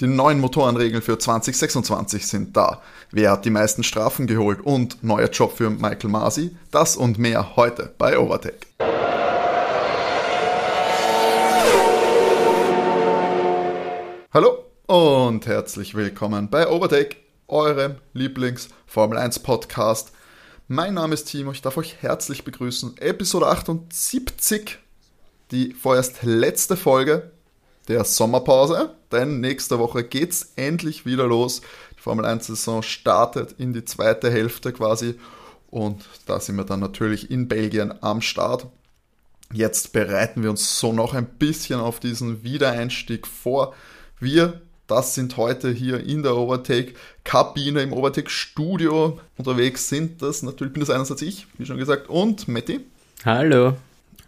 Die neuen Motorenregeln für 2026 sind da. Wer hat die meisten Strafen geholt und neuer Job für Michael Masi? Das und mehr heute bei Overtake. Hallo und herzlich willkommen bei Overtake, eurem Lieblings-Formel 1 Podcast. Mein Name ist Timo, ich darf euch herzlich begrüßen. Episode 78, die vorerst letzte Folge der Sommerpause, denn nächste Woche geht's endlich wieder los. Die Formel 1-Saison startet in die zweite Hälfte quasi und da sind wir dann natürlich in Belgien am Start. Jetzt bereiten wir uns so noch ein bisschen auf diesen Wiedereinstieg vor. Wir, das sind heute hier in der Overtake-Kabine, im Overtake-Studio unterwegs sind. Das natürlich bin das einerseits ich, wie schon gesagt, und Matti. Hallo.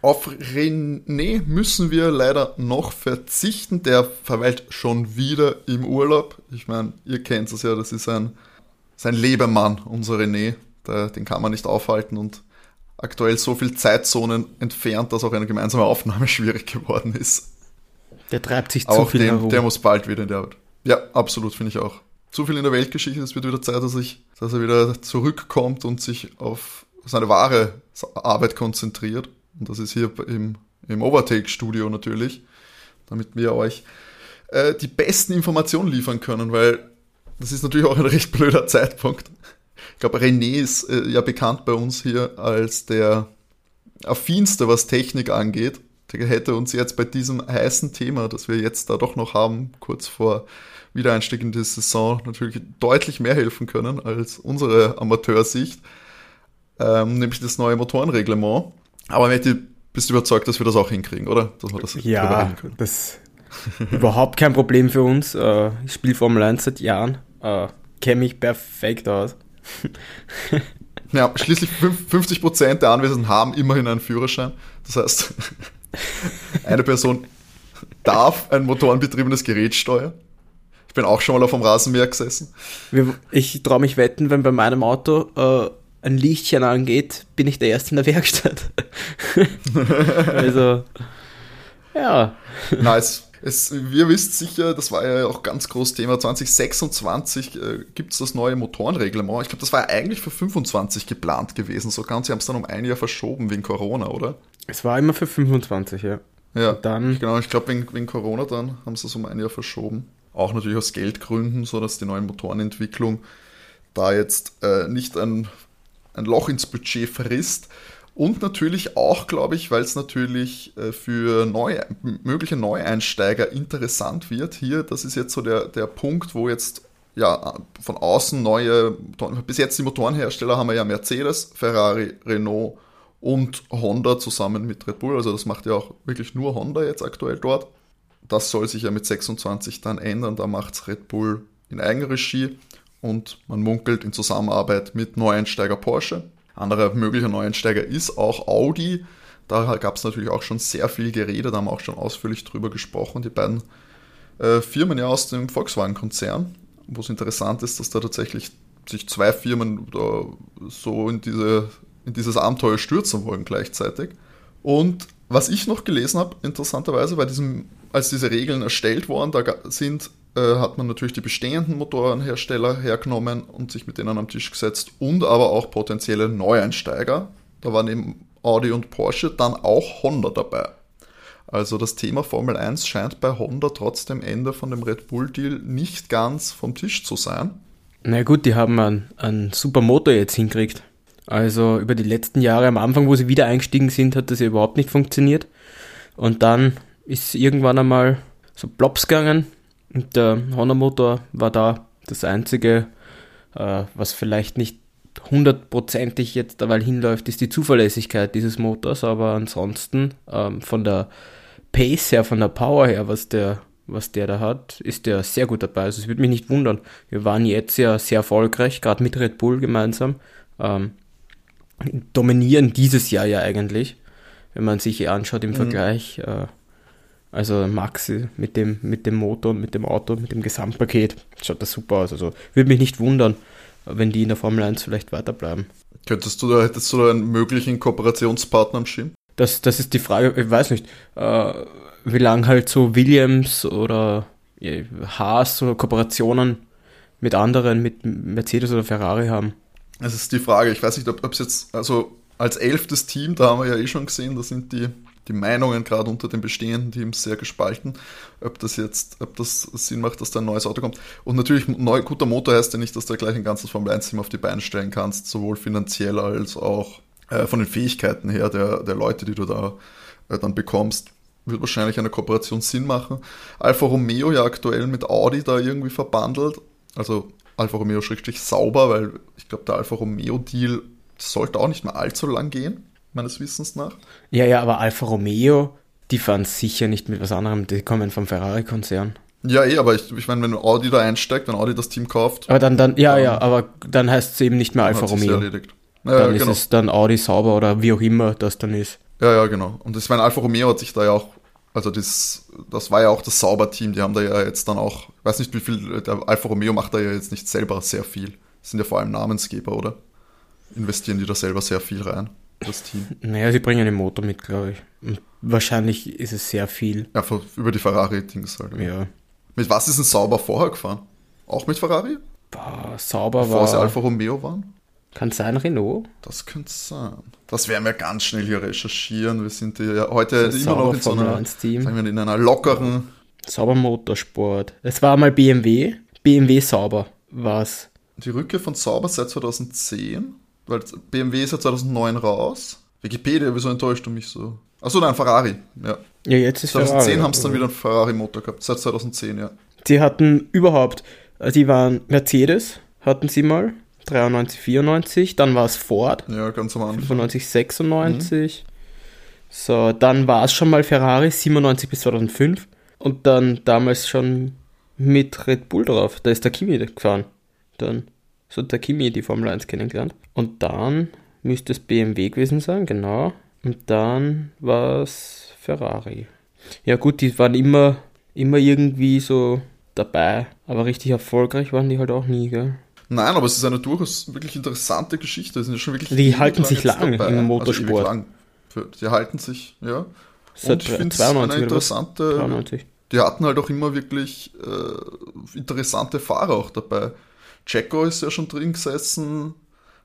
Auf René müssen wir leider noch verzichten. Der verweilt schon wieder im Urlaub. Ich meine, ihr kennt es ja, das ist ein, sein Lebemann, unser René. Der, den kann man nicht aufhalten und aktuell so viel Zeitzonen entfernt, dass auch eine gemeinsame Aufnahme schwierig geworden ist. Der treibt sich zu viel dem, herum. Der muss bald wieder in der Arbeit. Ja, absolut, finde ich auch. Zu viel in der Weltgeschichte, es wird wieder Zeit, dass, ich, dass er wieder zurückkommt und sich auf seine wahre Arbeit konzentriert. Und das ist hier im, im Overtake-Studio natürlich, damit wir euch äh, die besten Informationen liefern können, weil das ist natürlich auch ein recht blöder Zeitpunkt. Ich glaube, René ist äh, ja bekannt bei uns hier als der affinste, was Technik angeht. Der hätte uns jetzt bei diesem heißen Thema, das wir jetzt da doch noch haben, kurz vor Wiedereinstieg in die Saison, natürlich deutlich mehr helfen können als unsere Amateursicht, ähm, nämlich das neue Motorenreglement. Aber Matti, bist du überzeugt, dass wir das auch hinkriegen, oder? Dass wir das ja, das ist überhaupt kein Problem für uns. Äh, ich spiele Formel 1 seit Jahren, äh, kenne mich perfekt aus. ja, schließlich 50% der Anwesenden haben immerhin einen Führerschein. Das heißt, eine Person darf ein motorenbetriebenes Gerät steuern. Ich bin auch schon mal auf dem Rasenmäher gesessen. Ich traue mich wetten, wenn bei meinem Auto äh, ein Lichtchen angeht, bin ich der Erste in der Werkstatt. also, ja. Nice. Es, wir wisst sicher, das war ja auch ganz großes Thema, 2026 äh, gibt es das neue Motorenreglement. Ich glaube, das war ja eigentlich für 25 geplant gewesen sogar und sie haben es dann um ein Jahr verschoben wegen Corona, oder? Es war immer für 25, ja. Ja, und dann, genau. Ich glaube, wegen, wegen Corona dann haben sie es um ein Jahr verschoben. Auch natürlich aus Geldgründen, so dass die neue Motorenentwicklung da jetzt äh, nicht ein ein Loch ins Budget frisst. Und natürlich auch, glaube ich, weil es natürlich äh, für neue, mögliche Neueinsteiger interessant wird. Hier, das ist jetzt so der, der Punkt, wo jetzt ja von außen neue, bis jetzt die Motorenhersteller haben wir ja Mercedes, Ferrari, Renault und Honda zusammen mit Red Bull. Also das macht ja auch wirklich nur Honda jetzt aktuell dort. Das soll sich ja mit 26 dann ändern. Da macht es Red Bull in Eigenregie und man munkelt in Zusammenarbeit mit Neueinsteiger Porsche. Anderer möglicher Neueinsteiger ist auch Audi. Da gab es natürlich auch schon sehr viel Gerede, da haben wir auch schon ausführlich drüber gesprochen. Die beiden äh, Firmen ja aus dem Volkswagen-Konzern, wo es interessant ist, dass da tatsächlich sich zwei Firmen da so in, diese, in dieses Abenteuer stürzen wollen gleichzeitig. Und was ich noch gelesen habe, interessanterweise, bei diesem, als diese Regeln erstellt wurden, da sind äh, hat man natürlich die bestehenden Motorenhersteller hergenommen und sich mit denen am Tisch gesetzt und aber auch potenzielle Neueinsteiger. Da waren eben Audi und Porsche, dann auch Honda dabei. Also das Thema Formel 1 scheint bei Honda trotz dem Ende von dem Red Bull-Deal nicht ganz vom Tisch zu sein. Na gut, die haben einen, einen super Motor jetzt hinkriegt. Also über die letzten Jahre am Anfang, wo sie wieder eingestiegen sind, hat das ja überhaupt nicht funktioniert. Und dann ist irgendwann einmal so Plops gegangen der Honda-Motor war da das einzige, äh, was vielleicht nicht hundertprozentig jetzt dabei hinläuft, ist die Zuverlässigkeit dieses Motors, aber ansonsten ähm, von der Pace her, von der Power her, was der, was der da hat, ist der sehr gut dabei. Also es würde mich nicht wundern. Wir waren jetzt ja sehr erfolgreich, gerade mit Red Bull gemeinsam. Ähm, dominieren dieses Jahr ja eigentlich, wenn man sich anschaut im mhm. Vergleich. Äh, also Max mit dem, mit dem Motor und mit dem Auto, mit dem Gesamtpaket, schaut das super aus. Also würde mich nicht wundern, wenn die in der Formel 1 vielleicht weiterbleiben. Könntest du da, hättest du da einen möglichen Kooperationspartner am Schirm? Das, das ist die Frage, ich weiß nicht, äh, wie lange halt so Williams oder Haas oder Kooperationen mit anderen, mit Mercedes oder Ferrari haben. Es ist die Frage, ich weiß nicht, ob es jetzt, also als elftes Team, da haben wir ja eh schon gesehen, da sind die, die Meinungen gerade unter den bestehenden Teams sehr gespalten, ob das jetzt, ob das Sinn macht, dass da ein neues Auto kommt. Und natürlich, neu, guter Motor heißt ja nicht, dass du gleich ein ganzes Formel 1 Team auf die Beine stellen kannst, sowohl finanziell als auch äh, von den Fähigkeiten her der, der Leute, die du da äh, dann bekommst wird wahrscheinlich eine Kooperation Sinn machen. Alfa Romeo ja aktuell mit Audi da irgendwie verbandelt. Also Alfa Romeo schrägstrich sauber, weil ich glaube, der Alfa Romeo Deal sollte auch nicht mehr allzu lang gehen, meines Wissens nach. Ja, ja, aber Alfa Romeo, die fahren sicher nicht mit was anderem, die kommen vom Ferrari-Konzern. Ja, eh, aber ich, ich meine, wenn Audi da einsteigt, wenn Audi das Team kauft. Aber dann, dann ja, dann, ja, aber dann heißt es eben nicht mehr Alfa Romeo. Erledigt. Ja, dann ja, ist genau. es dann Audi sauber oder wie auch immer das dann ist. Ja, ja, genau. Und ich meine, Alfa Romeo hat sich da ja auch also das, das war ja auch das Sauber-Team, die haben da ja jetzt dann auch, ich weiß nicht wie viel, der Alfa Romeo macht da ja jetzt nicht selber sehr viel. Das sind ja vor allem Namensgeber, oder? Investieren die da selber sehr viel rein, das Team. Naja, sie bringen den Motor mit, glaube ich. Und wahrscheinlich ist es sehr viel. Ja, über die Ferrari-Dings halt. Ja. Mit was ist ein Sauber vorher gefahren? Auch mit Ferrari? Boah, Sauber Bevor war... sie Alfa Romeo waren? Kann es sein Renault? Das könnte sein. Das werden wir ganz schnell hier recherchieren. Wir sind ja heute immer noch in so einer, Team. sagen wir, in einer lockeren. Sauber Motorsport. Es war mal BMW. BMW Sauber war es. Die Rückkehr von Sauber seit 2010, weil BMW ist ja 2009 raus. Wikipedia, wieso enttäuscht du mich so? Achso, nein, Ferrari. Ja, ja jetzt ist 2010 Ferrari. haben sie dann wieder einen Ferrari-Motor gehabt, seit 2010, ja. Sie hatten überhaupt, die waren Mercedes, hatten sie mal, 93, 94, dann war es Ford. Ja, ganz am Anfang. 95, 96. Mhm. So, dann war es schon mal Ferrari, 97 bis 2005. Und dann damals schon mit Red Bull drauf. Da ist der Kimi gefahren. Dann so der Kimi die Formel 1 kennengelernt. Und dann müsste es BMW gewesen sein, genau. Und dann war es Ferrari. Ja gut, die waren immer, immer irgendwie so dabei, aber richtig erfolgreich waren die halt auch nie, gell? Nein, aber es ist eine durchaus wirklich interessante Geschichte. Es sind ja schon wirklich die halten sich lang dabei. im Motorsport. Also lang. Die halten sich, ja. Und ich finde es eine interessante. 93. Die hatten halt auch immer wirklich äh, interessante Fahrer auch dabei. Checo ist ja schon drin gesessen.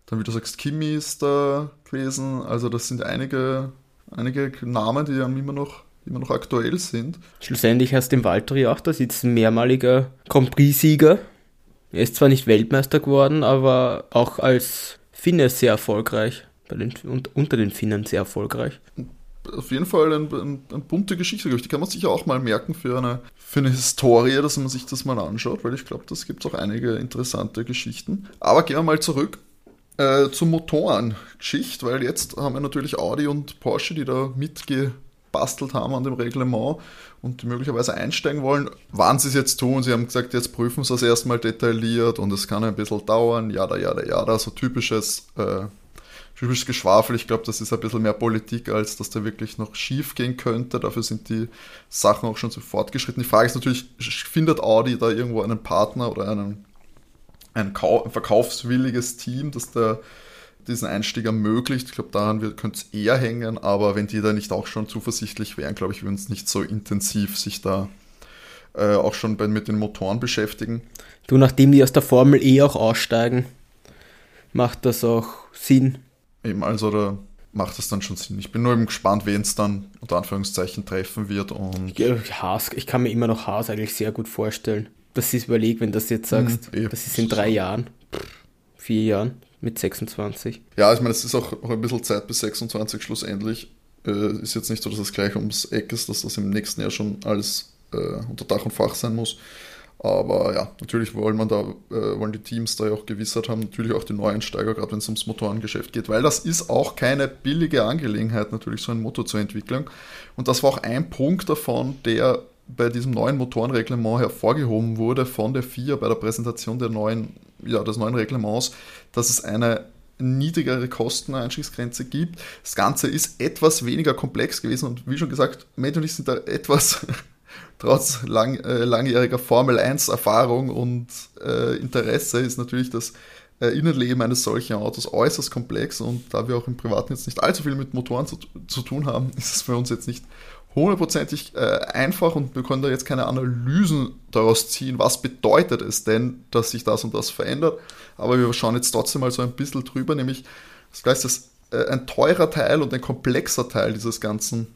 Dann, wie du sagst, Kimi ist da gewesen. Also, das sind einige, einige Namen, die ja immer noch, immer noch aktuell sind. Schlussendlich hast du im Valtteri auch, da sitzt ein mehrmaliger Grand Prix-Sieger er ist zwar nicht Weltmeister geworden, aber auch als Finne sehr erfolgreich. Bei den, unter den Finnen sehr erfolgreich. Auf jeden Fall eine, eine, eine bunte Geschichte, Die kann man sich auch mal merken für eine, für eine Historie, dass man sich das mal anschaut, weil ich glaube, das gibt auch einige interessante Geschichten. Aber gehen wir mal zurück äh, zur Motorengeschichte, weil jetzt haben wir natürlich Audi und Porsche, die da mitge gebastelt haben an dem Reglement und möglicherweise einsteigen wollen. Wann sie es jetzt tun, sie haben gesagt, jetzt prüfen sie es erstmal detailliert und es kann ein bisschen dauern, ja, da, ja, da, ja, da, so typisches, äh, typisches Geschwafel. Ich glaube, das ist ein bisschen mehr Politik, als dass da wirklich noch schief gehen könnte. Dafür sind die Sachen auch schon so fortgeschritten. Die Frage ist natürlich, findet Audi da irgendwo einen Partner oder einen, ein, ein verkaufswilliges Team, das da diesen Einstieg ermöglicht. Ich glaube, daran könnte es eher hängen, aber wenn die da nicht auch schon zuversichtlich wären, glaube ich, würden es nicht so intensiv sich da äh, auch schon mit den Motoren beschäftigen. Du, nachdem die aus der Formel E auch aussteigen, macht das auch Sinn. Eben, also da macht das dann schon Sinn. Ich bin nur eben gespannt, wen es dann unter Anführungszeichen treffen wird. Und ja, Haas, ich kann mir immer noch Haas eigentlich sehr gut vorstellen. Dass sie es überlegt, wenn du das jetzt sagst, mhm, das ist in drei Jahren, vier Jahren mit 26. Ja, ich meine, es ist auch, auch ein bisschen Zeit bis 26 schlussendlich. Äh, ist jetzt nicht so, dass es gleich ums Eck ist, dass das im nächsten Jahr schon alles äh, unter Dach und Fach sein muss. Aber ja, natürlich wollen, man da, äh, wollen die Teams da ja auch Gewissheit haben, natürlich auch die Neueinsteiger, gerade wenn es ums Motorengeschäft geht, weil das ist auch keine billige Angelegenheit, natürlich so ein Motor zu entwickeln. Und das war auch ein Punkt davon, der bei diesem neuen Motorenreglement hervorgehoben wurde von der FIA bei der Präsentation der neuen, ja, des neuen Reglements, dass es eine niedrigere Kosteneinstiegsgrenze gibt. Das Ganze ist etwas weniger komplex gewesen und wie schon gesagt, Matt und ich sind da etwas, trotz lang, äh, langjähriger Formel 1 Erfahrung und äh, Interesse, ist natürlich das äh, Innenleben eines solchen Autos äußerst komplex und da wir auch im Privaten jetzt nicht allzu viel mit Motoren zu, zu tun haben, ist es für uns jetzt nicht hundertprozentig äh, einfach und wir können da jetzt keine Analysen daraus ziehen, was bedeutet es denn, dass sich das und das verändert. Aber wir schauen jetzt trotzdem mal so ein bisschen drüber, nämlich das heißt, das äh, ein teurer Teil und ein komplexer Teil dieses ganzen,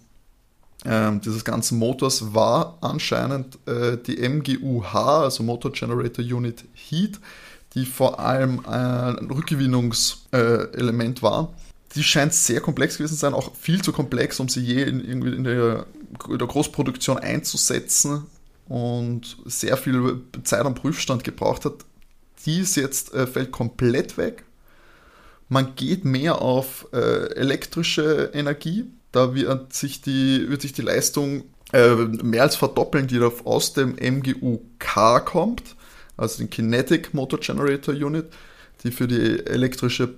äh, dieses ganzen Motors war anscheinend äh, die MGUH, also Motor Generator Unit Heat, die vor allem ein Rückgewinnungselement war die scheint sehr komplex gewesen zu sein, auch viel zu komplex, um sie je in, irgendwie in der, in der Großproduktion einzusetzen und sehr viel Zeit am Prüfstand gebraucht hat. Die ist jetzt, äh, fällt komplett weg. Man geht mehr auf äh, elektrische Energie. Da wird sich die, wird sich die Leistung äh, mehr als verdoppeln, die aus dem MGU-K kommt, also den Kinetic Motor Generator Unit, die für die elektrische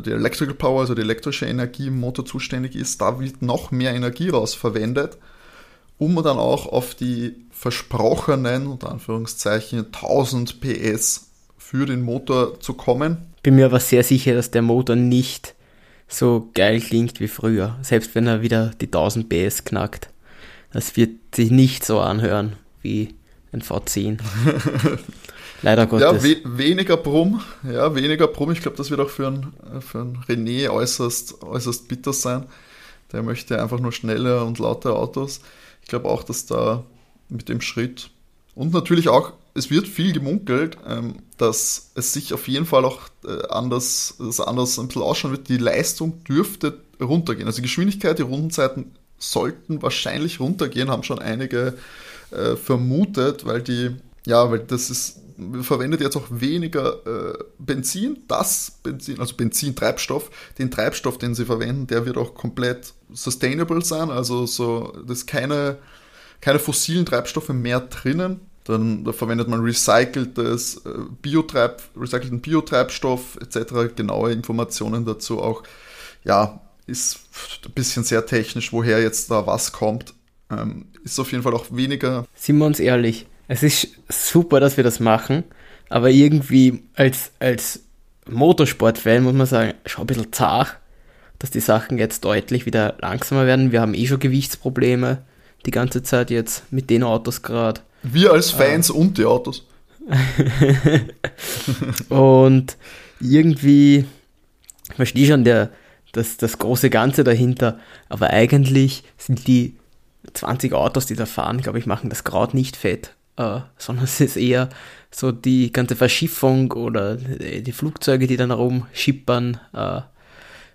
die Electrical Power, also die elektrische Energie im Motor zuständig ist, da wird noch mehr Energie raus verwendet, um dann auch auf die versprochenen, unter Anführungszeichen, 1000 PS für den Motor zu kommen. Bin mir aber sehr sicher, dass der Motor nicht so geil klingt wie früher, selbst wenn er wieder die 1000 PS knackt. Das wird sich nicht so anhören wie ein V10. Leider Gottes. Ja, we weniger Brumm, ja, weniger Brumm. Ich glaube, das wird auch für einen, für einen René äußerst, äußerst bitter sein. Der möchte einfach nur schnelle und laute Autos. Ich glaube auch, dass da mit dem Schritt und natürlich auch, es wird viel gemunkelt, ähm, dass es sich auf jeden Fall auch äh, anders, anders ein bisschen ausschauen wird. Die Leistung dürfte runtergehen. Also die Geschwindigkeit, die Rundenzeiten sollten wahrscheinlich runtergehen, haben schon einige äh, vermutet, weil die, ja, weil das ist verwendet jetzt auch weniger äh, Benzin. Das Benzin, also Benzintreibstoff, den Treibstoff, den sie verwenden, der wird auch komplett sustainable sein. Also so, das ist keine, keine fossilen Treibstoffe mehr drinnen. Dann da verwendet man recyceltes äh, Biotreib, recycelten Biotreibstoff etc. Genaue Informationen dazu auch. Ja, ist ein bisschen sehr technisch, woher jetzt da was kommt. Ähm, ist auf jeden Fall auch weniger. Sind wir uns ehrlich, es ist super, dass wir das machen, aber irgendwie als, als Motorsport-Fan muss man sagen, schon ein bisschen zart, dass die Sachen jetzt deutlich wieder langsamer werden. Wir haben eh schon Gewichtsprobleme die ganze Zeit jetzt mit den Autos gerade. Wir als Fans ah. und die Autos. und irgendwie, ich verstehe schon der, das, das große Ganze dahinter, aber eigentlich sind die 20 Autos, die da fahren, glaube ich, machen das Kraut nicht fett äh, sondern es ist eher so die ganze Verschiffung oder die Flugzeuge, die dann rumschippern äh,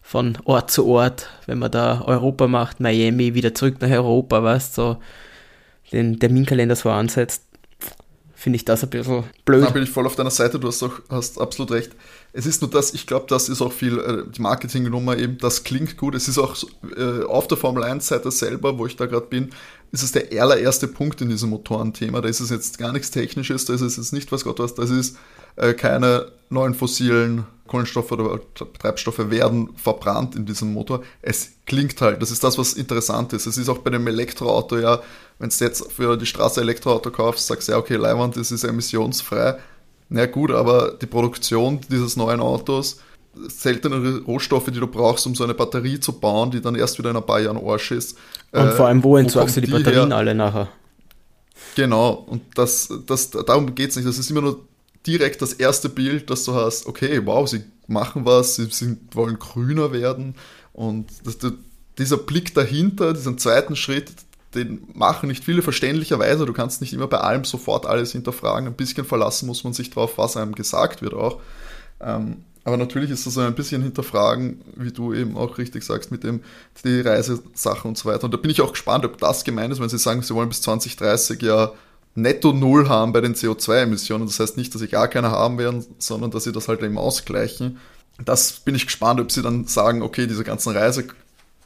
von Ort zu Ort, wenn man da Europa macht, Miami, wieder zurück nach Europa, weißt so den Terminkalender so ansetzt, finde ich das ein bisschen blöd. Da bin ich voll auf deiner Seite, du hast, auch, hast absolut recht. Es ist nur das, ich glaube, das ist auch viel äh, die Marketingnummer eben, das klingt gut. Es ist auch äh, auf der Formel 1-Seite selber, wo ich da gerade bin, ist es der allererste Punkt in diesem Motorenthema. Da ist es jetzt gar nichts Technisches, da ist es jetzt nicht was Gott was, das ist äh, keine neuen fossilen Kohlenstoffe oder Treibstoffe werden verbrannt in diesem Motor. Es klingt halt, das ist das, was interessant ist. Es ist auch bei dem Elektroauto ja, wenn du jetzt für die Straße Elektroauto kaufst, sagst du ja, okay, Leihwand, das ist emissionsfrei na gut, aber die Produktion dieses neuen Autos, seltene Rohstoffe, die du brauchst, um so eine Batterie zu bauen, die dann erst wieder in ein paar Jahren Arsch ist. Und äh, vor allem, wo entsorgst du die, die Batterien her? alle nachher? Genau, und das, das, darum geht es nicht. Das ist immer nur direkt das erste Bild, dass du hast, okay, wow, sie machen was, sie sind, wollen grüner werden. Und das, dieser Blick dahinter, diesen zweiten Schritt, den machen nicht viele verständlicherweise. Du kannst nicht immer bei allem sofort alles hinterfragen. Ein bisschen verlassen muss man sich darauf, was einem gesagt wird auch. Ähm, aber natürlich ist das ein bisschen hinterfragen, wie du eben auch richtig sagst, mit dem die Reisesachen und so weiter. Und da bin ich auch gespannt, ob das gemeint ist, wenn sie sagen, sie wollen bis 2030 ja netto Null haben bei den CO2-Emissionen. Das heißt nicht, dass sie gar keine haben werden, sondern dass sie das halt eben ausgleichen. Das bin ich gespannt, ob sie dann sagen, okay, diese ganzen Reise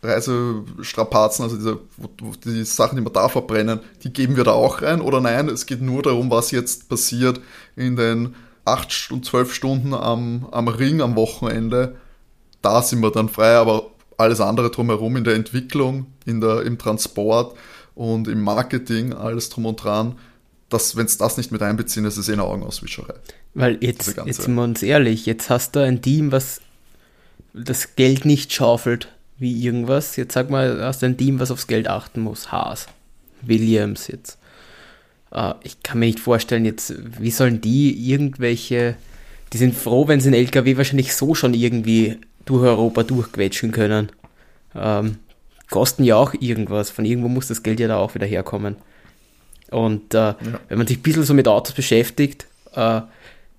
Reisestrapazen, also diese, die Sachen, die wir da verbrennen, die geben wir da auch rein oder nein, es geht nur darum, was jetzt passiert in den acht und zwölf Stunden am, am Ring am Wochenende. Da sind wir dann frei, aber alles andere drumherum in der Entwicklung, in der, im Transport und im Marketing, alles drum und dran, wenn es das nicht mit einbeziehen, das ist eh eine Augenauswischerei. Weil jetzt, jetzt sind wir uns ehrlich, jetzt hast du ein Team, was das Geld nicht schaufelt wie irgendwas. Jetzt sag mal, hast du ein Team, was aufs Geld achten muss. Haas, Williams jetzt. Uh, ich kann mir nicht vorstellen, jetzt, wie sollen die irgendwelche, die sind froh, wenn sie einen LKW wahrscheinlich so schon irgendwie durch Europa durchquetschen können. Ähm, kosten ja auch irgendwas. Von irgendwo muss das Geld ja da auch wieder herkommen. Und äh, ja. wenn man sich ein bisschen so mit Autos beschäftigt, äh,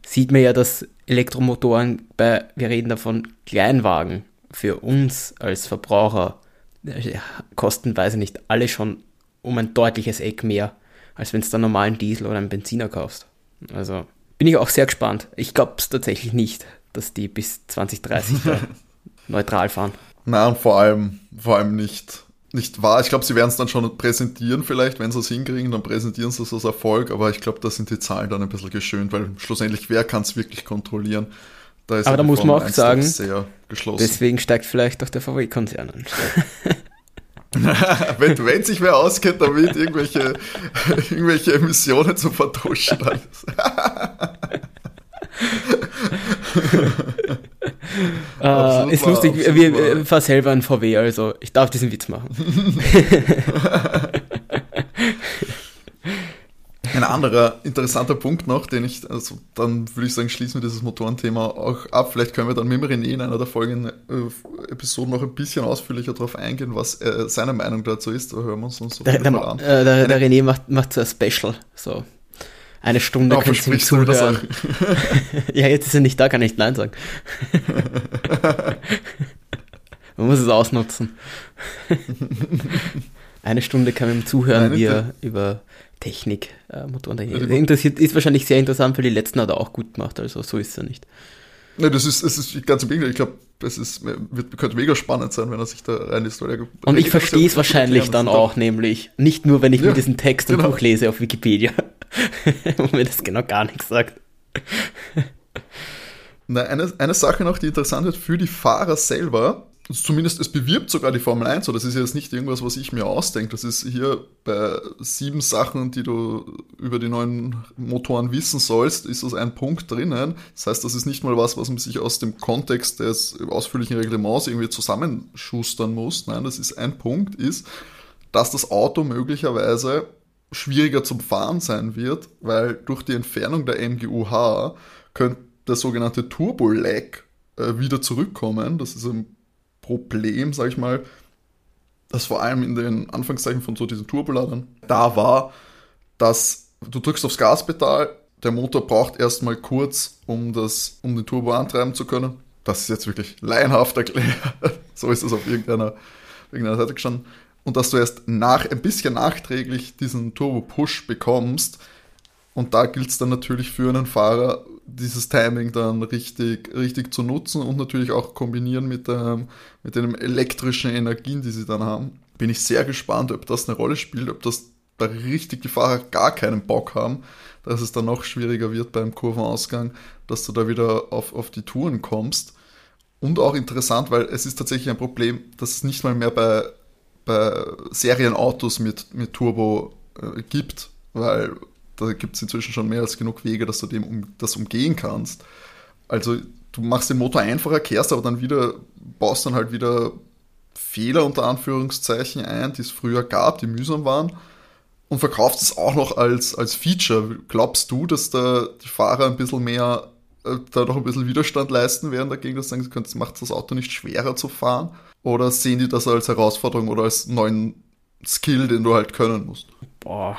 sieht man ja, dass Elektromotoren bei, wir reden davon, Kleinwagen für uns als Verbraucher äh, kosten, weiß ich nicht, alle schon um ein deutliches Eck mehr, als wenn du einen normalen Diesel oder einen Benziner kaufst. Also bin ich auch sehr gespannt. Ich glaube es tatsächlich nicht, dass die bis 2030 neutral fahren. Na, und vor allem, vor allem nicht, nicht wahr. Ich glaube, sie werden es dann schon präsentieren, vielleicht, wenn sie es hinkriegen, dann präsentieren sie es als Erfolg, aber ich glaube, da sind die Zahlen dann ein bisschen geschönt, weil schlussendlich, wer kann es wirklich kontrollieren? Da aber da muss man auch sagen, deswegen steigt vielleicht doch der VW-Konzern an. wenn, wenn sich wer auskennt damit, irgendwelche, irgendwelche Emissionen zu vertuschen. uh, ist lustig, wir, wir fahren selber ein VW, also ich darf diesen Witz machen. Ein anderer interessanter Punkt noch, den ich, also dann würde ich sagen, schließen wir dieses Motorenthema auch ab. Vielleicht können wir dann mit René in einer der folgenden äh, Episoden noch ein bisschen ausführlicher darauf eingehen, was äh, seine Meinung dazu ist. Da hören wir uns, uns so der, der, an. Äh, der, der René macht, macht so ein Special, so eine Stunde kannst du zuhören. ja, jetzt ist er nicht da, kann ich nicht Nein sagen. Man muss es ausnutzen. eine Stunde kann man ihm zuhören, Nein, wie er über Technik, äh, Motoren interessiert. Ist wahrscheinlich sehr interessant, weil die letzten hat er auch gut gemacht, also so ist er nicht. Ne, das ist, das ist ganz im Gegenteil. Ich glaube, es ist, wird, könnte mega spannend sein, wenn er sich da rein ist. Und ich verstehe es wahrscheinlich dann auch, nämlich. Nicht nur, wenn ich ja, mir diesen Text genau. durchlese auf Wikipedia. wo mir das genau gar nichts sagt. Na, eine, eine Sache noch, die interessant wird für die Fahrer selber, zumindest es bewirbt sogar die Formel 1, so das ist jetzt nicht irgendwas, was ich mir ausdenke. Das ist hier bei sieben Sachen, die du über die neuen Motoren wissen sollst, ist das ein Punkt drinnen. Das heißt, das ist nicht mal was, was man sich aus dem Kontext des ausführlichen Reglements irgendwie zusammenschustern muss. Nein, das ist ein Punkt, ist, dass das Auto möglicherweise schwieriger zum Fahren sein wird, weil durch die Entfernung der MGUH könnte der sogenannte Turbo-Lag äh, wieder zurückkommen. Das ist ein Problem, sag ich mal, das vor allem in den Anfangszeichen von so diesen Turboladern da war, dass du drückst aufs Gaspedal, der Motor braucht erstmal kurz, um, das, um den Turbo antreiben zu können. Das ist jetzt wirklich laienhaft erklärt. so ist es auf irgendeiner, irgendeiner Seite gestanden und dass du erst nach, ein bisschen nachträglich diesen Turbo-Push bekommst. Und da gilt es dann natürlich für einen Fahrer, dieses Timing dann richtig, richtig zu nutzen und natürlich auch kombinieren mit, ähm, mit den elektrischen Energien, die sie dann haben. Bin ich sehr gespannt, ob das eine Rolle spielt, ob das da richtig die Fahrer gar keinen Bock haben, dass es dann noch schwieriger wird beim Kurvenausgang, dass du da wieder auf, auf die Touren kommst. Und auch interessant, weil es ist tatsächlich ein Problem, dass es nicht mal mehr bei bei Serienautos mit, mit Turbo äh, gibt, weil da gibt es inzwischen schon mehr als genug Wege, dass du dem um, das umgehen kannst. Also du machst den Motor einfacher, kehrst aber dann wieder, baust dann halt wieder Fehler unter Anführungszeichen ein, die es früher gab, die mühsam waren und verkaufst es auch noch als, als Feature. Glaubst du, dass da die Fahrer ein bisschen mehr, da noch ein bisschen Widerstand leisten werden dagegen, dass sie sagen, das macht das Auto nicht schwerer zu fahren? Oder sehen die das als Herausforderung oder als neuen Skill, den du halt können musst? Boah,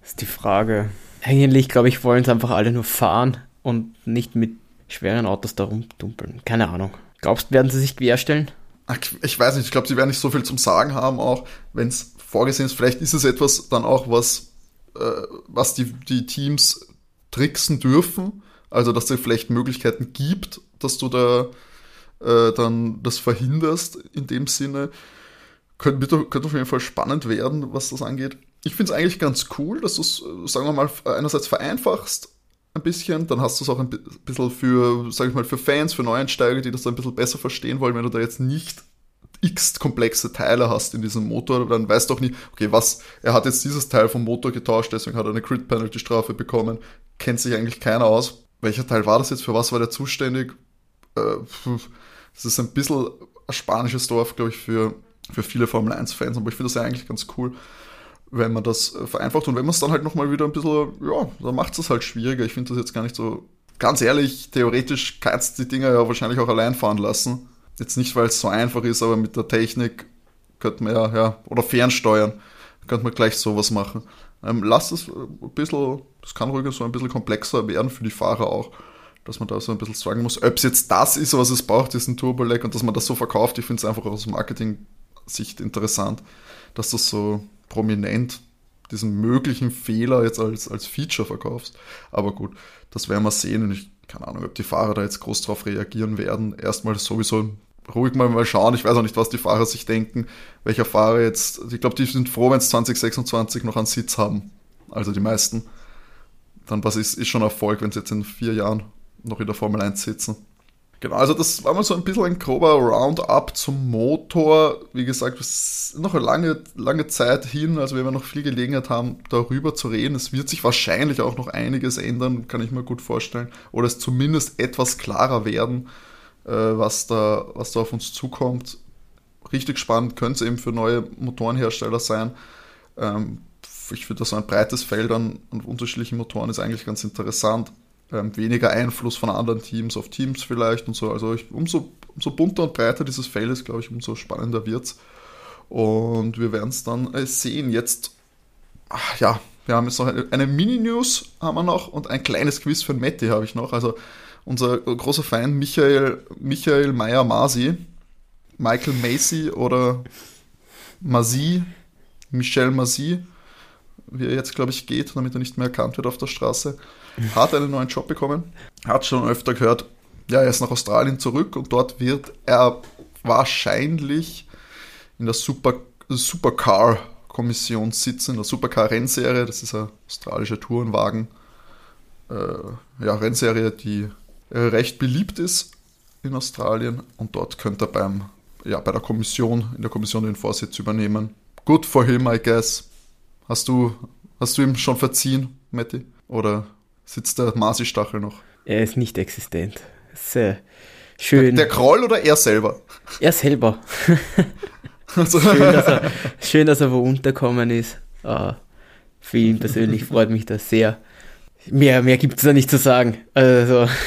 das ist die Frage. Eigentlich, glaube ich, wollen es einfach alle nur fahren und nicht mit schweren Autos da rumdumpeln. Keine Ahnung. Glaubst du, werden sie sich querstellen? Ich weiß nicht, ich glaube, sie werden nicht so viel zum Sagen haben, auch wenn es vorgesehen ist. Vielleicht ist es etwas dann auch, was, äh, was die, die Teams tricksen dürfen. Also, dass es vielleicht Möglichkeiten gibt, dass du da äh, dann das verhinderst in dem Sinne. Könnte, könnte auf jeden Fall spannend werden, was das angeht. Ich finde es eigentlich ganz cool, dass du es, sagen wir mal, einerseits vereinfachst ein bisschen, dann hast du es auch ein bisschen für, sag ich mal, für Fans, für Neueinsteiger, die das ein bisschen besser verstehen wollen, wenn du da jetzt nicht x komplexe Teile hast in diesem Motor, dann weißt du auch nicht, okay, was, er hat jetzt dieses Teil vom Motor getauscht, deswegen hat er eine Crit Penalty Strafe bekommen, kennt sich eigentlich keiner aus. Welcher Teil war das jetzt, für was war der zuständig? Äh, das ist ein bisschen ein spanisches Dorf, glaube ich, für, für viele Formel 1-Fans, aber ich finde das ja eigentlich ganz cool, wenn man das äh, vereinfacht und wenn man es dann halt nochmal wieder ein bisschen, ja, dann macht es halt schwieriger. Ich finde das jetzt gar nicht so, ganz ehrlich, theoretisch kannst du die Dinger ja wahrscheinlich auch allein fahren lassen. Jetzt nicht, weil es so einfach ist, aber mit der Technik könnte man ja, ja, oder fernsteuern, könnte man gleich sowas machen. Ähm, lass es ein bisschen, das kann ruhig so ein bisschen komplexer werden für die Fahrer auch, dass man da so ein bisschen sagen muss, ob es jetzt das ist, was es braucht, diesen Turbo-Lag und dass man das so verkauft. Ich finde es einfach aus Marketing-Sicht interessant, dass das so prominent diesen möglichen Fehler jetzt als, als Feature verkaufst. Aber gut, das werden wir sehen und ich keine Ahnung, ob die Fahrer da jetzt groß drauf reagieren werden. Erstmal sowieso ruhig mal, mal schauen. Ich weiß auch nicht, was die Fahrer sich denken. Welcher Fahrer jetzt, ich glaube, die sind froh, wenn es 2026 noch einen Sitz haben. Also die meisten. Dann was ist, ist schon Erfolg, wenn sie jetzt in vier Jahren noch in der Formel 1 sitzen. Genau, also das war mal so ein bisschen ein grober Roundup zum Motor. Wie gesagt, es ist noch eine lange, lange Zeit hin, also wir werden noch viel Gelegenheit haben, darüber zu reden. Es wird sich wahrscheinlich auch noch einiges ändern, kann ich mir gut vorstellen. Oder es zumindest etwas klarer werden, was, da, was da auf uns zukommt. Richtig spannend könnte es eben für neue Motorenhersteller sein. Ähm, ich finde, so ein breites Feld an, an unterschiedlichen Motoren ist eigentlich ganz interessant ähm, weniger Einfluss von anderen Teams auf Teams vielleicht und so. Also ich, umso, umso bunter und breiter dieses Feld ist, glaube ich, umso spannender wird es. Und wir werden es dann äh, sehen. Jetzt, ach, ja, wir haben jetzt noch eine, eine Mini-News haben wir noch und ein kleines Quiz für Matti habe ich noch. Also unser großer Feind Michael, Michael Meyer-Masi, Michael Macy oder Masi, Michel Masi, wie er jetzt, glaube ich, geht, damit er nicht mehr erkannt wird auf der Straße hat einen neuen Job bekommen, hat schon öfter gehört, ja, er ist nach Australien zurück und dort wird er wahrscheinlich in der Super, Supercar-Kommission sitzen, in der Supercar-Rennserie. Das ist eine australische Tourenwagen, äh, ja, Rennserie, die recht beliebt ist in Australien und dort könnte er beim, ja, bei der Kommission, in der Kommission den Vorsitz übernehmen. Good for him, I guess. Hast du, hast du ihm schon verziehen, Matti? Oder sitzt der Masi-Stachel noch? Er ist nicht existent. Sehr schön. Der, der Kroll oder er selber? Er selber. Also. schön, dass er, schön, dass er wo unterkommen ist. Uh, für ihn persönlich freut mich das sehr. Mehr, mehr gibt es da nicht zu sagen. Also.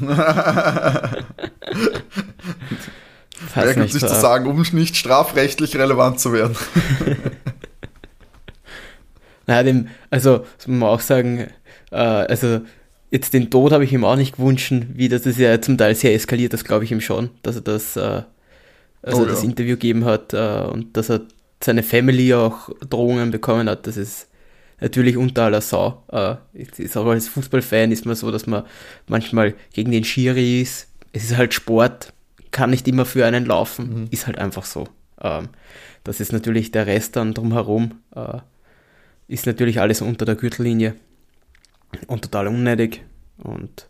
mehr gibt es nicht zu sagen, um nicht strafrechtlich relevant zu werden. naja, dem, also, muss man auch sagen, äh, also jetzt den Tod habe ich ihm auch nicht gewünscht, wie das ist ja zum Teil sehr eskaliert, das glaube ich ihm schon, dass er das, äh, also oh, das ja. Interview gegeben hat äh, und dass er seine Family auch Drohungen bekommen hat, das ist natürlich unter aller Sau. Äh, ist auch als Fußballfan ist man so, dass man manchmal gegen den Schiri ist. Es ist halt Sport, kann nicht immer für einen laufen, mhm. ist halt einfach so. Ähm, das ist natürlich der Rest dann drumherum, äh, ist natürlich alles unter der Gürtellinie und total unnötig. Und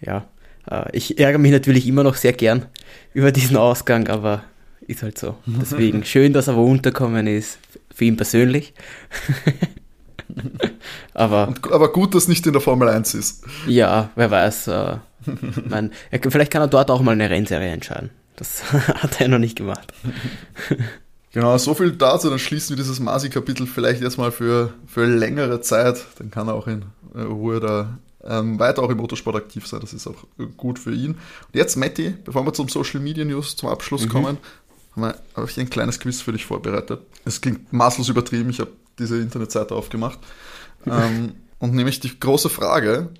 ja, äh, ich ärgere mich natürlich immer noch sehr gern über diesen Ausgang, aber ist halt so. Deswegen schön, dass er wo unterkommen ist, für ihn persönlich. aber, und, aber gut, dass nicht in der Formel 1 ist. Ja, wer weiß. Äh, mein, vielleicht kann er dort auch mal eine Rennserie entscheiden. Das hat er noch nicht gemacht. Genau, so viel dazu. Dann schließen wir dieses Masi-Kapitel vielleicht erstmal für, für längere Zeit. Dann kann er auch in Ruhe da ähm, weiter auch im Motorsport aktiv sein. Das ist auch gut für ihn. Und jetzt, Matti, bevor wir zum Social Media News zum Abschluss mhm. kommen, habe hab ich ein kleines Quiz für dich vorbereitet. Es klingt maßlos übertrieben, ich habe diese Internetseite aufgemacht. ähm, und nämlich die große Frage,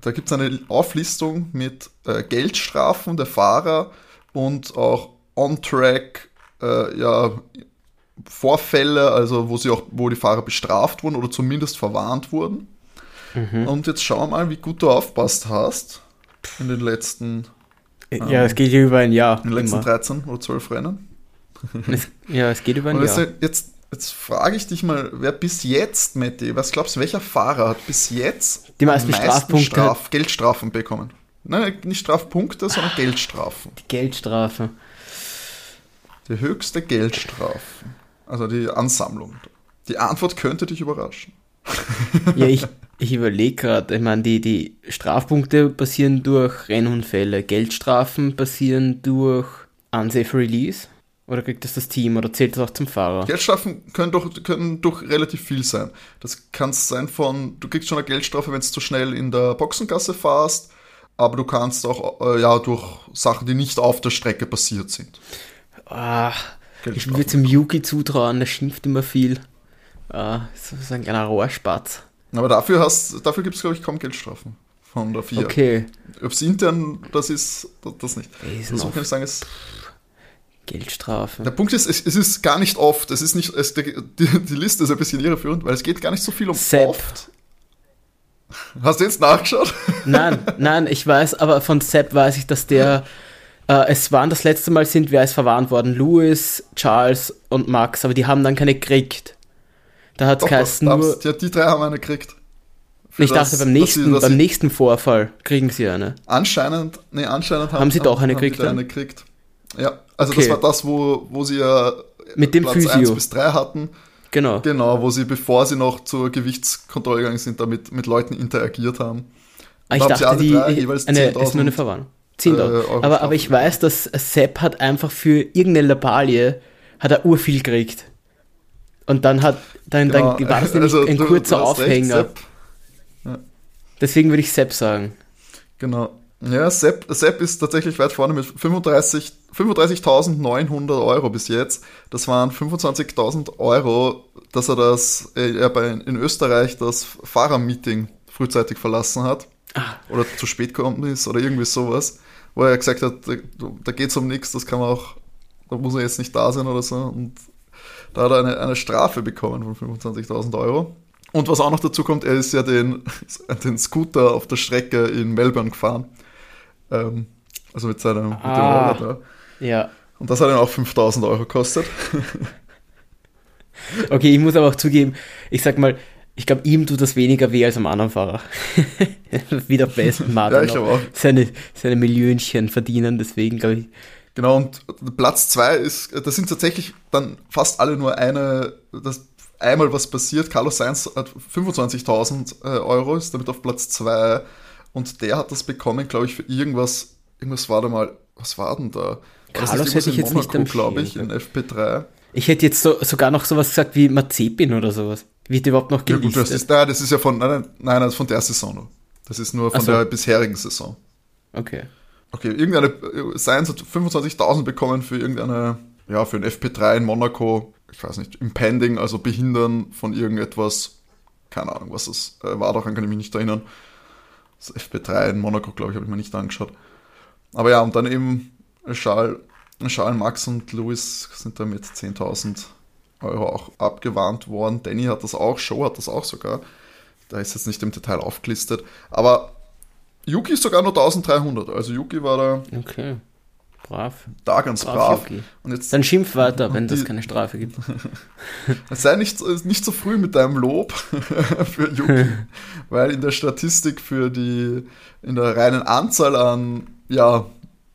da gibt es eine Auflistung mit äh, Geldstrafen der Fahrer und auch On-Track äh, ja, Vorfälle, also wo sie auch, wo die Fahrer bestraft wurden oder zumindest verwarnt wurden. Mhm. Und jetzt schau mal, wie gut du aufpasst hast in den letzten. Ähm, ja, es geht über ein Jahr. In den letzten immer. 13 oder 12 Rennen. Es, ja, es geht über ein Jahr. Jetzt, jetzt frage ich dich mal, wer bis jetzt, Matti, was glaubst du, welcher Fahrer hat bis jetzt die meisten, meisten Strafpunkte Straf, Geldstrafen bekommen? Nein, nicht Strafpunkte, sondern Geldstrafen. Die Geldstrafe. Die höchste Geldstrafe. Also die Ansammlung. Die Antwort könnte dich überraschen. Ja, ich, ich überlege gerade, ich meine, die, die Strafpunkte passieren durch Rennunfälle, Geldstrafen passieren durch unsafe Release? Oder kriegt das das Team oder zählt das auch zum Fahrer? Geldstrafen können doch, können doch relativ viel sein. Das kann sein von, du kriegst schon eine Geldstrafe, wenn du zu schnell in der Boxengasse fahrst, aber du kannst auch äh, ja durch Sachen, die nicht auf der Strecke passiert sind. Ah, ich würde zum Yuki zutrauen, der schimpft immer viel. Ah, so ein kleiner Rohrspatz. Aber dafür, hast, dafür gibt es, glaube ich, kaum Geldstrafen von der FIA. Okay. Ob es intern das ist, das nicht. Ist Also kann ich sagen, es, Geldstrafe. der Punkt ist, es, es ist gar nicht oft. Es ist nicht, es, die, die Liste ist ein bisschen irreführend, weil es geht gar nicht so viel um Sepp. oft. Hast du jetzt nachgeschaut? Nein, nein, ich weiß, aber von Sepp weiß ich, dass der. Äh, es waren das letzte Mal sind, wer ist verwarnt worden? Louis, Charles und Max, aber die haben dann keine gekriegt. Da hat es nur. ja, die drei haben eine gekriegt. Ich das, dachte, beim dass nächsten, sie- dass beim nächsten Vorfall kriegen sie eine. Anscheinend, nee, anscheinend haben, Haben sie doch gekriegt, eine gekriegt. Ja, also Okay. das war das, wo, wo sie ja Mit dem Platz Physio. 1 bis 3 hatten. Genau. Genau, wo sie, bevor sie noch zur Gewichtskontrolle gegangen sind, damit mit Leuten interagiert haben. Ah, ich dachte, die jeweils eine, 10.000 ist nur eine Verwarnung. 10.000. äh, Euro aber, aber ich weiß, dass Sepp hat einfach für irgendeine Lappalie hat er urviel gekriegt. Und dann hat dann, dann Genau. war das nämlich Also, ein du- kurzer du hast recht, Aufhänger. Sepp. Deswegen würde ich Sepp sagen. Genau. Ja, Sepp, Sepp ist tatsächlich weit vorne mit 35 35.900 Euro bis jetzt. Das waren 25.000 Euro, dass er das äh, er bei, in Österreich das Fahrermeeting frühzeitig verlassen hat. Ah. Oder zu spät gekommen ist oder irgendwie sowas. Wo er gesagt hat, da, da geht es um nichts, das kann man auch, da muss er jetzt nicht da sein oder so. Und da hat er eine, eine Strafe bekommen von 25.000 Euro. Und was auch noch dazu kommt, er ist ja den, den Scooter auf der Strecke in Melbourne gefahren. Ähm, also mit seinem mit dem Ah. Roller da. Ja. Und das hat ihn auch 5000 Euro gekostet. Okay, ich muss aber auch zugeben, ich sag mal, ich glaube, ihm tut das weniger weh als am anderen Fahrer. Wieder besten Martin. Ja, auch. Seine, seine Millionchen verdienen, deswegen glaube ich. Genau, und Platz zwei ist, das sind tatsächlich dann fast alle nur eine, das einmal was passiert. Carlos Sainz hat 25.000 äh, Euro, ist damit auf Platz zwei und der hat das bekommen, glaube ich, für irgendwas, irgendwas war da mal, was war denn da? War das Carlos hätte ich jetzt in nicht glaube ich, in FP3. Ich hätte jetzt so, sogar noch sowas gesagt wie Mazepin oder sowas. Wird überhaupt noch Ja gut, gelistet? das ist, nein, das ist ja von, nein, nein, das ist von der Saison nur. Das ist nur von so. der bisherigen Saison. okay. Okay, irgendeine, äh, Sainz hat 25.000 bekommen für irgendeine, ja, für ein FP3 in Monaco, ich weiß nicht, Impending, also Behindern von irgendetwas, keine Ahnung, was das äh, war, daran kann ich mich nicht erinnern. Das FP3 in Monaco, glaube ich, habe ich mir nicht angeschaut. Aber ja, und dann eben Charles, Charles Max und Louis sind da mit 10.000 Euro auch abgewarnt worden. Danny hat das auch, Show hat das auch sogar. Da ist jetzt nicht im Detail aufgelistet. Aber Yuki ist sogar nur 1300. Also Yuki war da, Okay. Brav. da ganz Brav, brav. Und jetzt Dann schimpf weiter, wenn das keine Strafe gibt. sei nicht, nicht so früh mit deinem Lob für Yuki, weil in der Statistik für die, in der reinen Anzahl an, ja,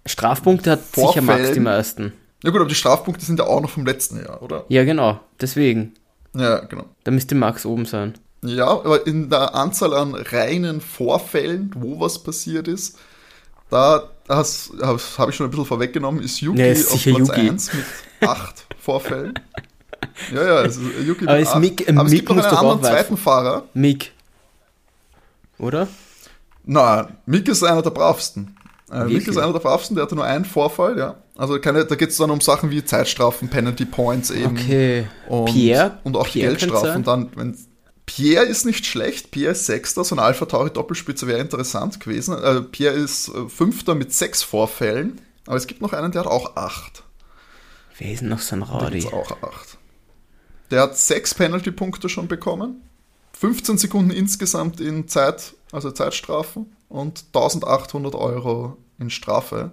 Strafpunkte hat sicher Max die Vorfällen. meisten. ja gut, aber die Strafpunkte sind ja auch noch vom letzten Jahr, oder? Ja, genau. Deswegen. Ja, genau. Da müsste Max oben sein. Ja, aber in der Anzahl an reinen Vorfällen, wo was passiert ist, da habe ich schon ein bisschen vorweggenommen, ist Yuki Ja, ist auf Platz Yuki. 1 mit acht Vorfällen. Ja, ja, also Yuki Aber mit ist acht. Mick- Aber es Mick gibt noch einen anderen weit- zweiten Fahrer. Mick. Oder? Nein, Mick ist einer der bravsten. Äh, Mick ist einer der bravsten, der hatte nur einen Vorfall, ja. Also keine, da geht es dann um Sachen wie Zeitstrafen, Penalty Points eben. Okay. Und, Pierre? Und auch die Pierre Geldstrafen. Dann, wenn Pierre ist nicht schlecht, Pierre ist Sechster, so ein Alpha Tauri Doppelspitze wäre interessant gewesen. Äh, Pierre ist äh, Fünfter mit sechs Vorfällen, aber es gibt noch einen, der hat auch acht. Wer ist denn noch so ein Rowdy? gibt's auch acht. Der hat sechs Penalty-Punkte schon bekommen, 15 Sekunden insgesamt in Zeit, also Zeitstrafen und 1800 Euro in Strafe.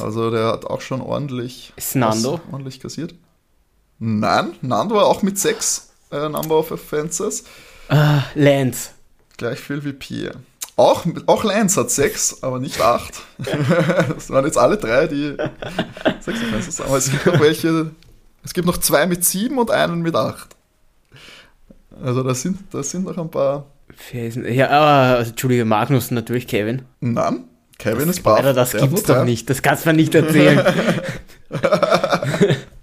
Also der hat auch schon ordentlich, ist Nando? ordentlich kassiert. Nein, Nando war auch mit sechs äh, Number of Offenses. Ah, Lance. Gleich viel wie Pierre. Auch, auch Lance hat sechs, aber nicht acht. das waren jetzt alle drei, die sechs Offenses haben. Aber es gibt noch welche, es gibt noch zwei mit sieben und einen mit acht. Also da sind, da sind noch ein paar. Ja, aber, also, Entschuldige, Magnus natürlich, Kevin. Nein, Kevin das, ist baff. Alter, das gibt's doch drei. nicht. Das kannst du mir nicht erzählen.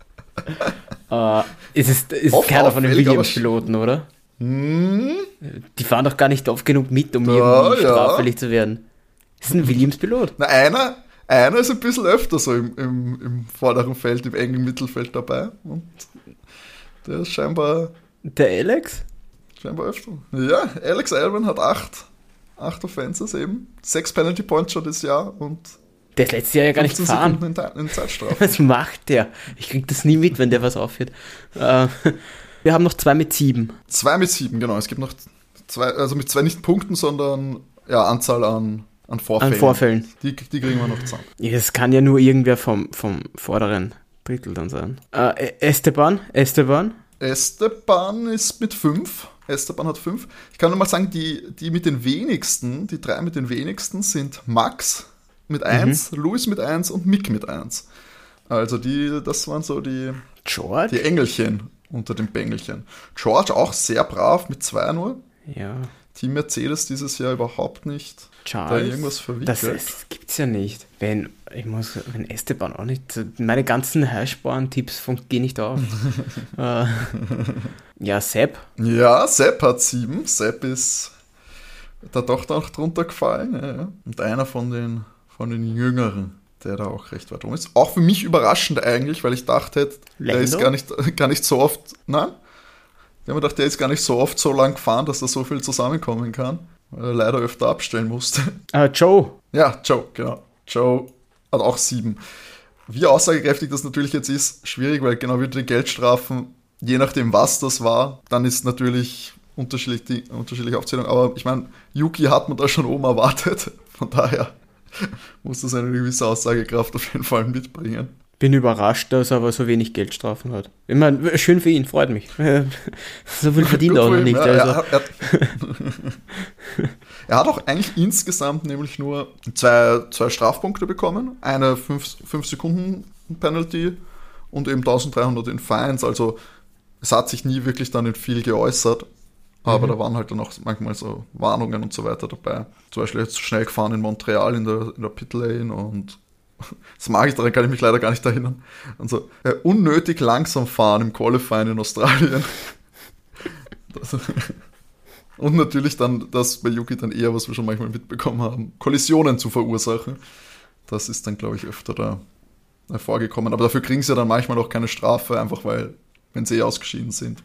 äh, ist es ist keiner von den Williams-Piloten, oder? Hm, Die fahren doch gar nicht oft genug mit, um Ja, irgendwie ja. straffällig zu werden. Ist ein Williams-Pilot. na, einer, einer ist ein bisschen öfter so im, im, im vorderen Feld, im engen Mittelfeld dabei. Und der ist scheinbar, Der Alex? scheinbar öfter. Ja, Alex Albon hat acht, acht Offenses eben. Sechs Penalty Points schon das Jahr und Der ist letztes Jahr ja gar nicht 15 gefahren. In, in. Was macht der? Ich krieg das nie mit, wenn der was aufhört. Äh, wir haben noch zwei mit sieben. Zwei mit sieben, genau. Es gibt noch zwei, also mit zwei nicht Punkten, sondern ja, Anzahl an, an Vorfällen. An Vorfällen. Die, die kriegen wir noch zusammen. Das kann ja nur irgendwer vom, vom vorderen Drittel dann sein. Äh, Esteban? Esteban? Esteban ist mit fünf. Esteban hat fünf. Ich kann nur mal sagen, die, die mit den wenigsten, die drei mit den wenigsten sind Max mit eins, Luis mit eins und Mick mit eins. Also die, das waren so die, George? die Engelchen unter den Bengelchen. George auch sehr brav mit zwei nur. Ja. Team Mercedes dieses Jahr überhaupt nicht da Charles? irgendwas verwickelt. Das, ist, gibt's ja nicht. Wenn, ich muss, wenn Esteban auch nicht, meine ganzen von- gehen nicht auf. äh, ja, Sepp, Ja, Sepp hat sieben. Sepp ist da doch noch drunter gefallen. Ja, ja. Und einer von den, von den Jüngeren, der da auch recht weit rum ist. Auch für mich überraschend eigentlich, weil ich dachte, der ist Lando? gar nicht, gar nicht so oft. Nein? Ich habe mir gedacht, der ist gar nicht so oft so lang gefahren, dass da so viel zusammenkommen kann. Weil er leider öfter abstellen musste. äh, Joe. Ja, Joe, genau. Joe hat auch sieben. Wie aussagekräftig das natürlich jetzt ist, schwierig, weil genau wie die Geldstrafen, je nachdem was das war, dann ist natürlich unterschiedlich die unterschiedliche Aufzählung. Aber ich meine, Yuki hat man da schon oben erwartet. Von daher muss das eine gewisse Aussagekraft auf jeden Fall mitbringen. Bin überrascht, dass er aber so wenig Geldstrafen hat. Ich meine, schön für ihn, freut mich. so viel verdient er auch noch nicht. Also. Er, hat- er, er hat auch eigentlich insgesamt nämlich nur zwei, zwei Strafpunkte bekommen. Eine 5-Sekunden-Penalty und eben 1300 in Fines. Also es hat sich nie wirklich dann in viel geäußert. Aber da waren halt dann auch manchmal so Warnungen und so weiter dabei. Zum Beispiel jetzt zu schnell gefahren in Montreal in der, in der Pit Lane und das mag ich, daran kann ich mich leider gar nicht erinnern. Und so äh, unnötig langsam fahren im Qualifying in Australien. Das, und natürlich dann das bei Yuki dann eher, was wir schon manchmal mitbekommen haben, Kollisionen zu verursachen. Das ist dann, glaube ich, öfter da äh, vorgekommen. Aber dafür kriegen sie dann manchmal auch keine Strafe, einfach weil, wenn sie eh ausgeschieden sind.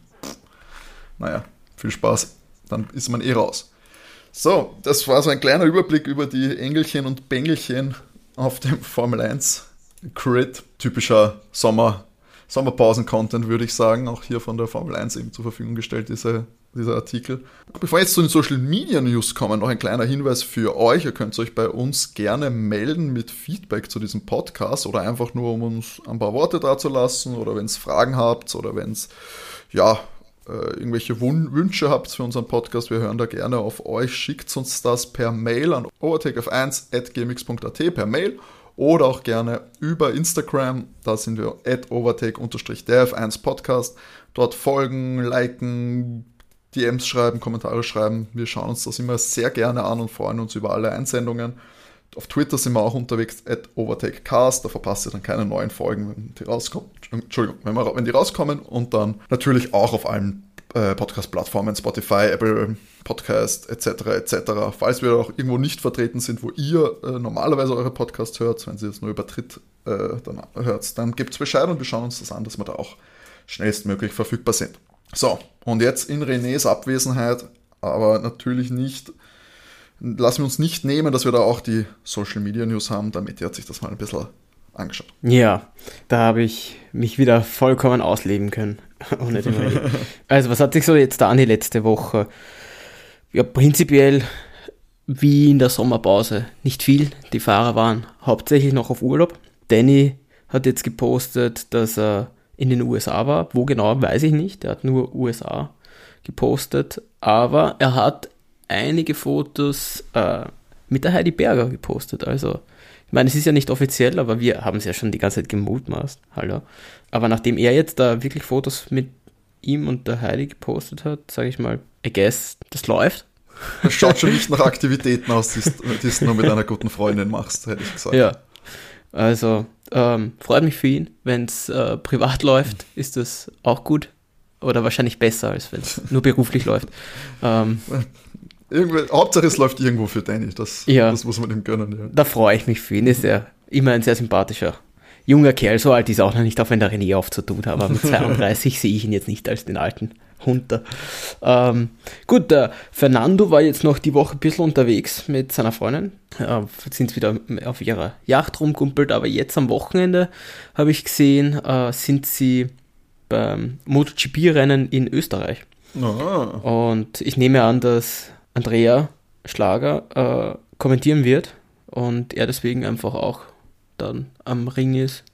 Naja, viel Spaß. Dann ist man eh raus. So, das war so ein kleiner Überblick über die Engelchen und Bengelchen auf dem Formel 1 Crit. Typischer Sommer, Sommerpausen-Content, würde ich sagen. Auch hier von der Formel 1 eben zur Verfügung gestellt, diese, dieser Artikel. Bevor wir jetzt zu den Social Media News kommen, noch ein kleiner Hinweis für euch. Ihr könnt euch bei uns gerne melden mit Feedback zu diesem Podcast oder einfach nur, um uns ein paar Worte dazulassen oder wenn es Fragen habt oder wenn es, ja, äh, irgendwelche Wun Wünsche habt für unseren Podcast, wir hören da gerne auf euch. Schickt uns das per Mail an overtakef1.gmx.at per Mail oder auch gerne über Instagram. Da sind wir at overtake-df1 Podcast. Dort folgen, liken, DMs schreiben, Kommentare schreiben. Wir schauen uns das immer sehr gerne an und freuen uns über alle Einsendungen. Auf Twitter sind wir auch unterwegs, at OvertakeCast, da verpasst ihr dann keine neuen Folgen, wenn die rauskommen. Entschuldigung, wenn, wir, wenn die rauskommen. Und dann natürlich auch auf allen äh, Podcast-Plattformen, Spotify, Apple Podcast etc. etc. Falls wir auch irgendwo nicht vertreten sind, wo ihr äh, normalerweise eure Podcasts hört, wenn sie es nur über Tritt äh, dann hört, dann gebt Bescheid und wir schauen uns das an, dass wir da auch schnellstmöglich verfügbar sind. So, und jetzt in Renés Abwesenheit, aber natürlich nicht lassen wir uns nicht nehmen, dass wir da auch die Social Media News haben. Damit hat sich das mal ein bisschen angeschaut. Ja, da habe ich mich wieder vollkommen ausleben können. Ohne den also, was hat sich so jetzt da an die letzte Woche? Ja, prinzipiell wie in der Sommerpause. Nicht viel. Die Fahrer waren hauptsächlich noch auf Urlaub. Danny hat jetzt gepostet, dass er in den USA war. Wo genau, weiß ich nicht. Er hat nur USA gepostet. Aber er hat einige Fotos äh, mit der Heidi Berger gepostet. Also, ich meine, es ist ja nicht offiziell, aber wir haben es ja schon die ganze Zeit gemutmaßt. Hallo. Aber nachdem er jetzt da wirklich Fotos mit ihm und der Heidi gepostet hat, sage ich mal, I guess, das läuft. Das schaut schon nicht nach Aktivitäten aus, die du nur mit einer guten Freundin machst, hätte ich gesagt. Ja. Also, ähm, freut mich für ihn. Wenn es äh, privat läuft, ist das auch gut. Oder wahrscheinlich besser, als wenn es nur beruflich läuft. Ähm, Hauptsache, es läuft irgendwo für Danny. Das, ja, das muss man ihm gönnen. Ja. Da freue ich mich für ihn. Ist er immer ein sehr sympathischer junger Kerl. So alt ist er auch noch nicht, auch wenn der René aufzutun hat. Aber mit 32 sehe ich ihn jetzt nicht als den alten Hunter. Ähm, gut, der Fernando war jetzt noch die Woche ein bisschen unterwegs mit seiner Freundin. Äh, sind wieder auf ihrer Yacht rumgumpelt, aber jetzt am Wochenende habe ich gesehen, äh, sind sie beim MotoGP-Rennen in Österreich. Oh. Und ich nehme an, dass Andrea Schlager äh, kommentieren wird und er deswegen einfach auch dann am Ring ist.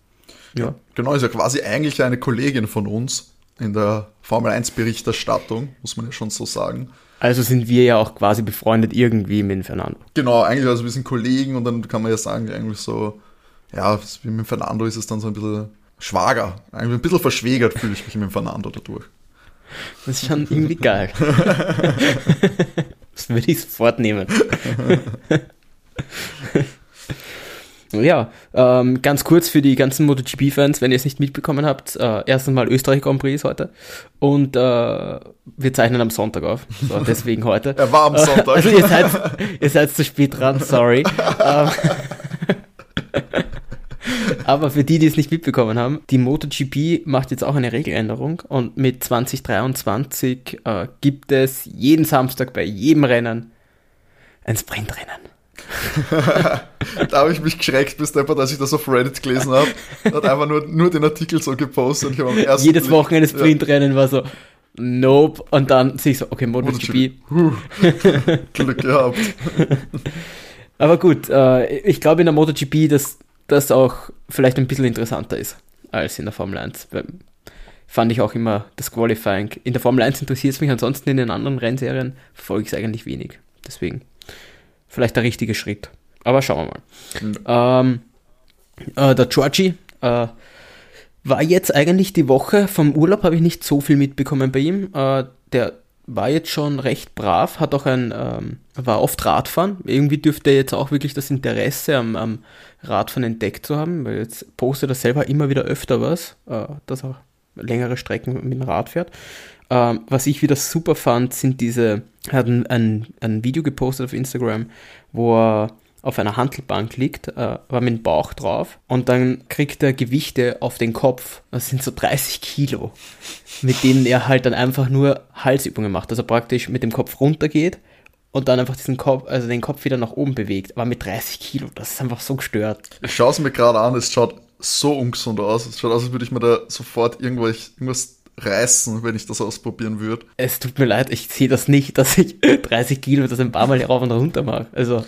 Ja. Genau, ist ja quasi eigentlich eine Kollegin von uns in der Formel 1 Berichterstattung, muss man ja schon so sagen. Also sind wir ja auch quasi befreundet irgendwie mit Fernando. Genau, eigentlich, also wir sind Kollegen und dann kann man ja sagen, eigentlich so, ja, wie mit Fernando ist es dann so ein bisschen Schwager. Eigentlich ein bisschen verschwägert fühle ich mich mit Fernando dadurch. Das ist schon irgendwie geil. das würde ich sofort nehmen. Ja, ähm, ganz kurz für die ganzen MotoGP-Fans, wenn ihr es nicht mitbekommen habt, äh, erstens mal Österreich Grand Prix heute und äh, wir zeichnen am Sonntag auf, so, deswegen heute. er war am Sonntag. Also ihr seid, ihr seid zu spät dran, sorry. Aber für die, die es nicht mitbekommen haben, die MotoGP macht jetzt auch eine Regeländerung und mit 2023 äh, gibt es jeden Samstag bei jedem Rennen ein Sprintrennen. da habe ich mich geschreckt, bis deppert, als ich das auf Reddit gelesen habe. Hat einfach nur, nur den Artikel so gepostet. Und ich am Jedes Blick, Wochenende Sprintrennen ja. war so, nope. Und dann sehe ich so, okay, MotoGP. Glück gehabt. Aber gut, äh, ich glaube in der MotoGP, dass das auch vielleicht ein bisschen interessanter ist als in der Formel 1. Fand ich auch immer das Qualifying. In der Formel 1 interessiert es mich, ansonsten in den anderen Rennserien verfolge ich es eigentlich wenig. Deswegen vielleicht der richtige Schritt. Aber schauen wir mal. Mhm. Ähm, äh, der Georgie äh, war jetzt eigentlich die Woche vom Urlaub, habe ich nicht so viel mitbekommen bei ihm. Äh, der war jetzt schon recht brav, hat auch ein, ähm, war oft Radfahren. Irgendwie dürfte er jetzt auch wirklich das Interesse am, am Radfahren entdeckt zu haben, weil jetzt postet er selber immer wieder öfter was, äh, dass er längere Strecken mit dem Rad fährt. Ähm, was ich wieder super fand, sind diese, er hat ein, ein, ein, Video gepostet auf Instagram, wo er auf einer Handelbank liegt, äh, war mit dem Bauch drauf und dann kriegt er Gewichte auf den Kopf. Das sind so 30 Kilo, mit denen er halt dann einfach nur Halsübungen macht. Also praktisch mit dem Kopf runtergeht und dann einfach diesen Kopf, also den Kopf wieder nach oben bewegt. Aber mit 30 Kilo, das ist einfach so gestört. Ich schaue es mir gerade an, es schaut so ungesund aus. Es schaut aus, als würde ich mir da sofort irgendwas, irgendwas reißen, wenn ich das ausprobieren würde. Es tut mir leid, ich sehe das nicht, dass ich 30 Kilo das ein paar Mal rauf und runter mache. Also,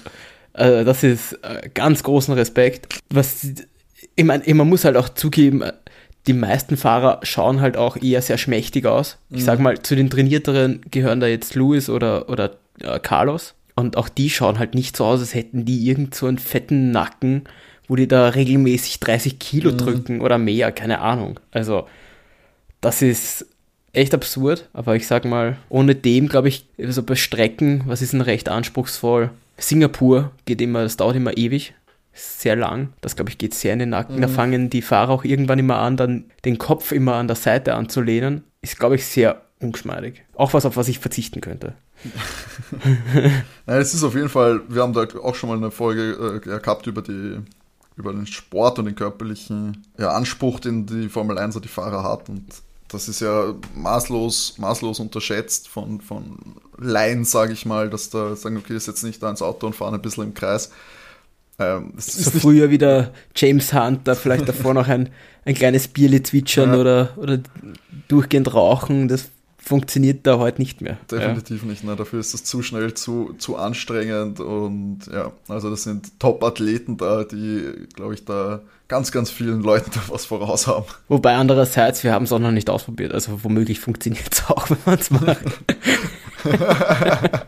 äh, das ist äh, ganz großen Respekt. Was, ich meine, man muss halt auch zugeben, die meisten Fahrer schauen halt auch eher sehr schmächtig aus. Ich mhm. sag mal, zu den trainierteren gehören da jetzt Louis oder, oder äh, Carlos. Und auch die schauen halt nicht so aus, als hätten die irgend so einen fetten Nacken, wo die da regelmäßig 30 Kilo mhm. drücken oder mehr, keine Ahnung. Also, das ist echt absurd, aber ich sag mal, ohne dem, glaube ich, so bei Strecken, was ist denn recht anspruchsvoll? Singapur geht immer, das dauert immer ewig, sehr lang. Das, glaube ich, geht sehr in den Nacken. Mhm. Da fangen die Fahrer auch irgendwann immer an, dann den Kopf immer an der Seite anzulehnen. Ist, glaube ich, sehr ungeschmeidig. Auch was, auf was ich verzichten könnte. Nein, es ist auf jeden Fall, wir haben da auch schon mal eine Folge äh, gehabt über die über den Sport und den körperlichen ja, Anspruch, den die Formel 1 oder die Fahrer hat. Und das ist ja maßlos, maßlos unterschätzt von, von Laien, sage ich mal, dass da sagen, okay, ist jetzt nicht da ins Auto und fahren ein bisschen im Kreis. Ähm, so früher wieder James Hunt, da vielleicht davor noch ein, ein kleines Bierli zwitschern ja. oder, oder durchgehend rauchen, das funktioniert da heute nicht mehr. Definitiv ja. nicht. Ne? Dafür ist das zu schnell, zu, zu anstrengend und ja, also das sind Top-Athleten da, die, glaube ich, da ganz, ganz vielen Leuten da was voraus haben. Wobei andererseits, wir haben es auch noch nicht ausprobiert, also womöglich funktioniert es auch, wenn man es macht.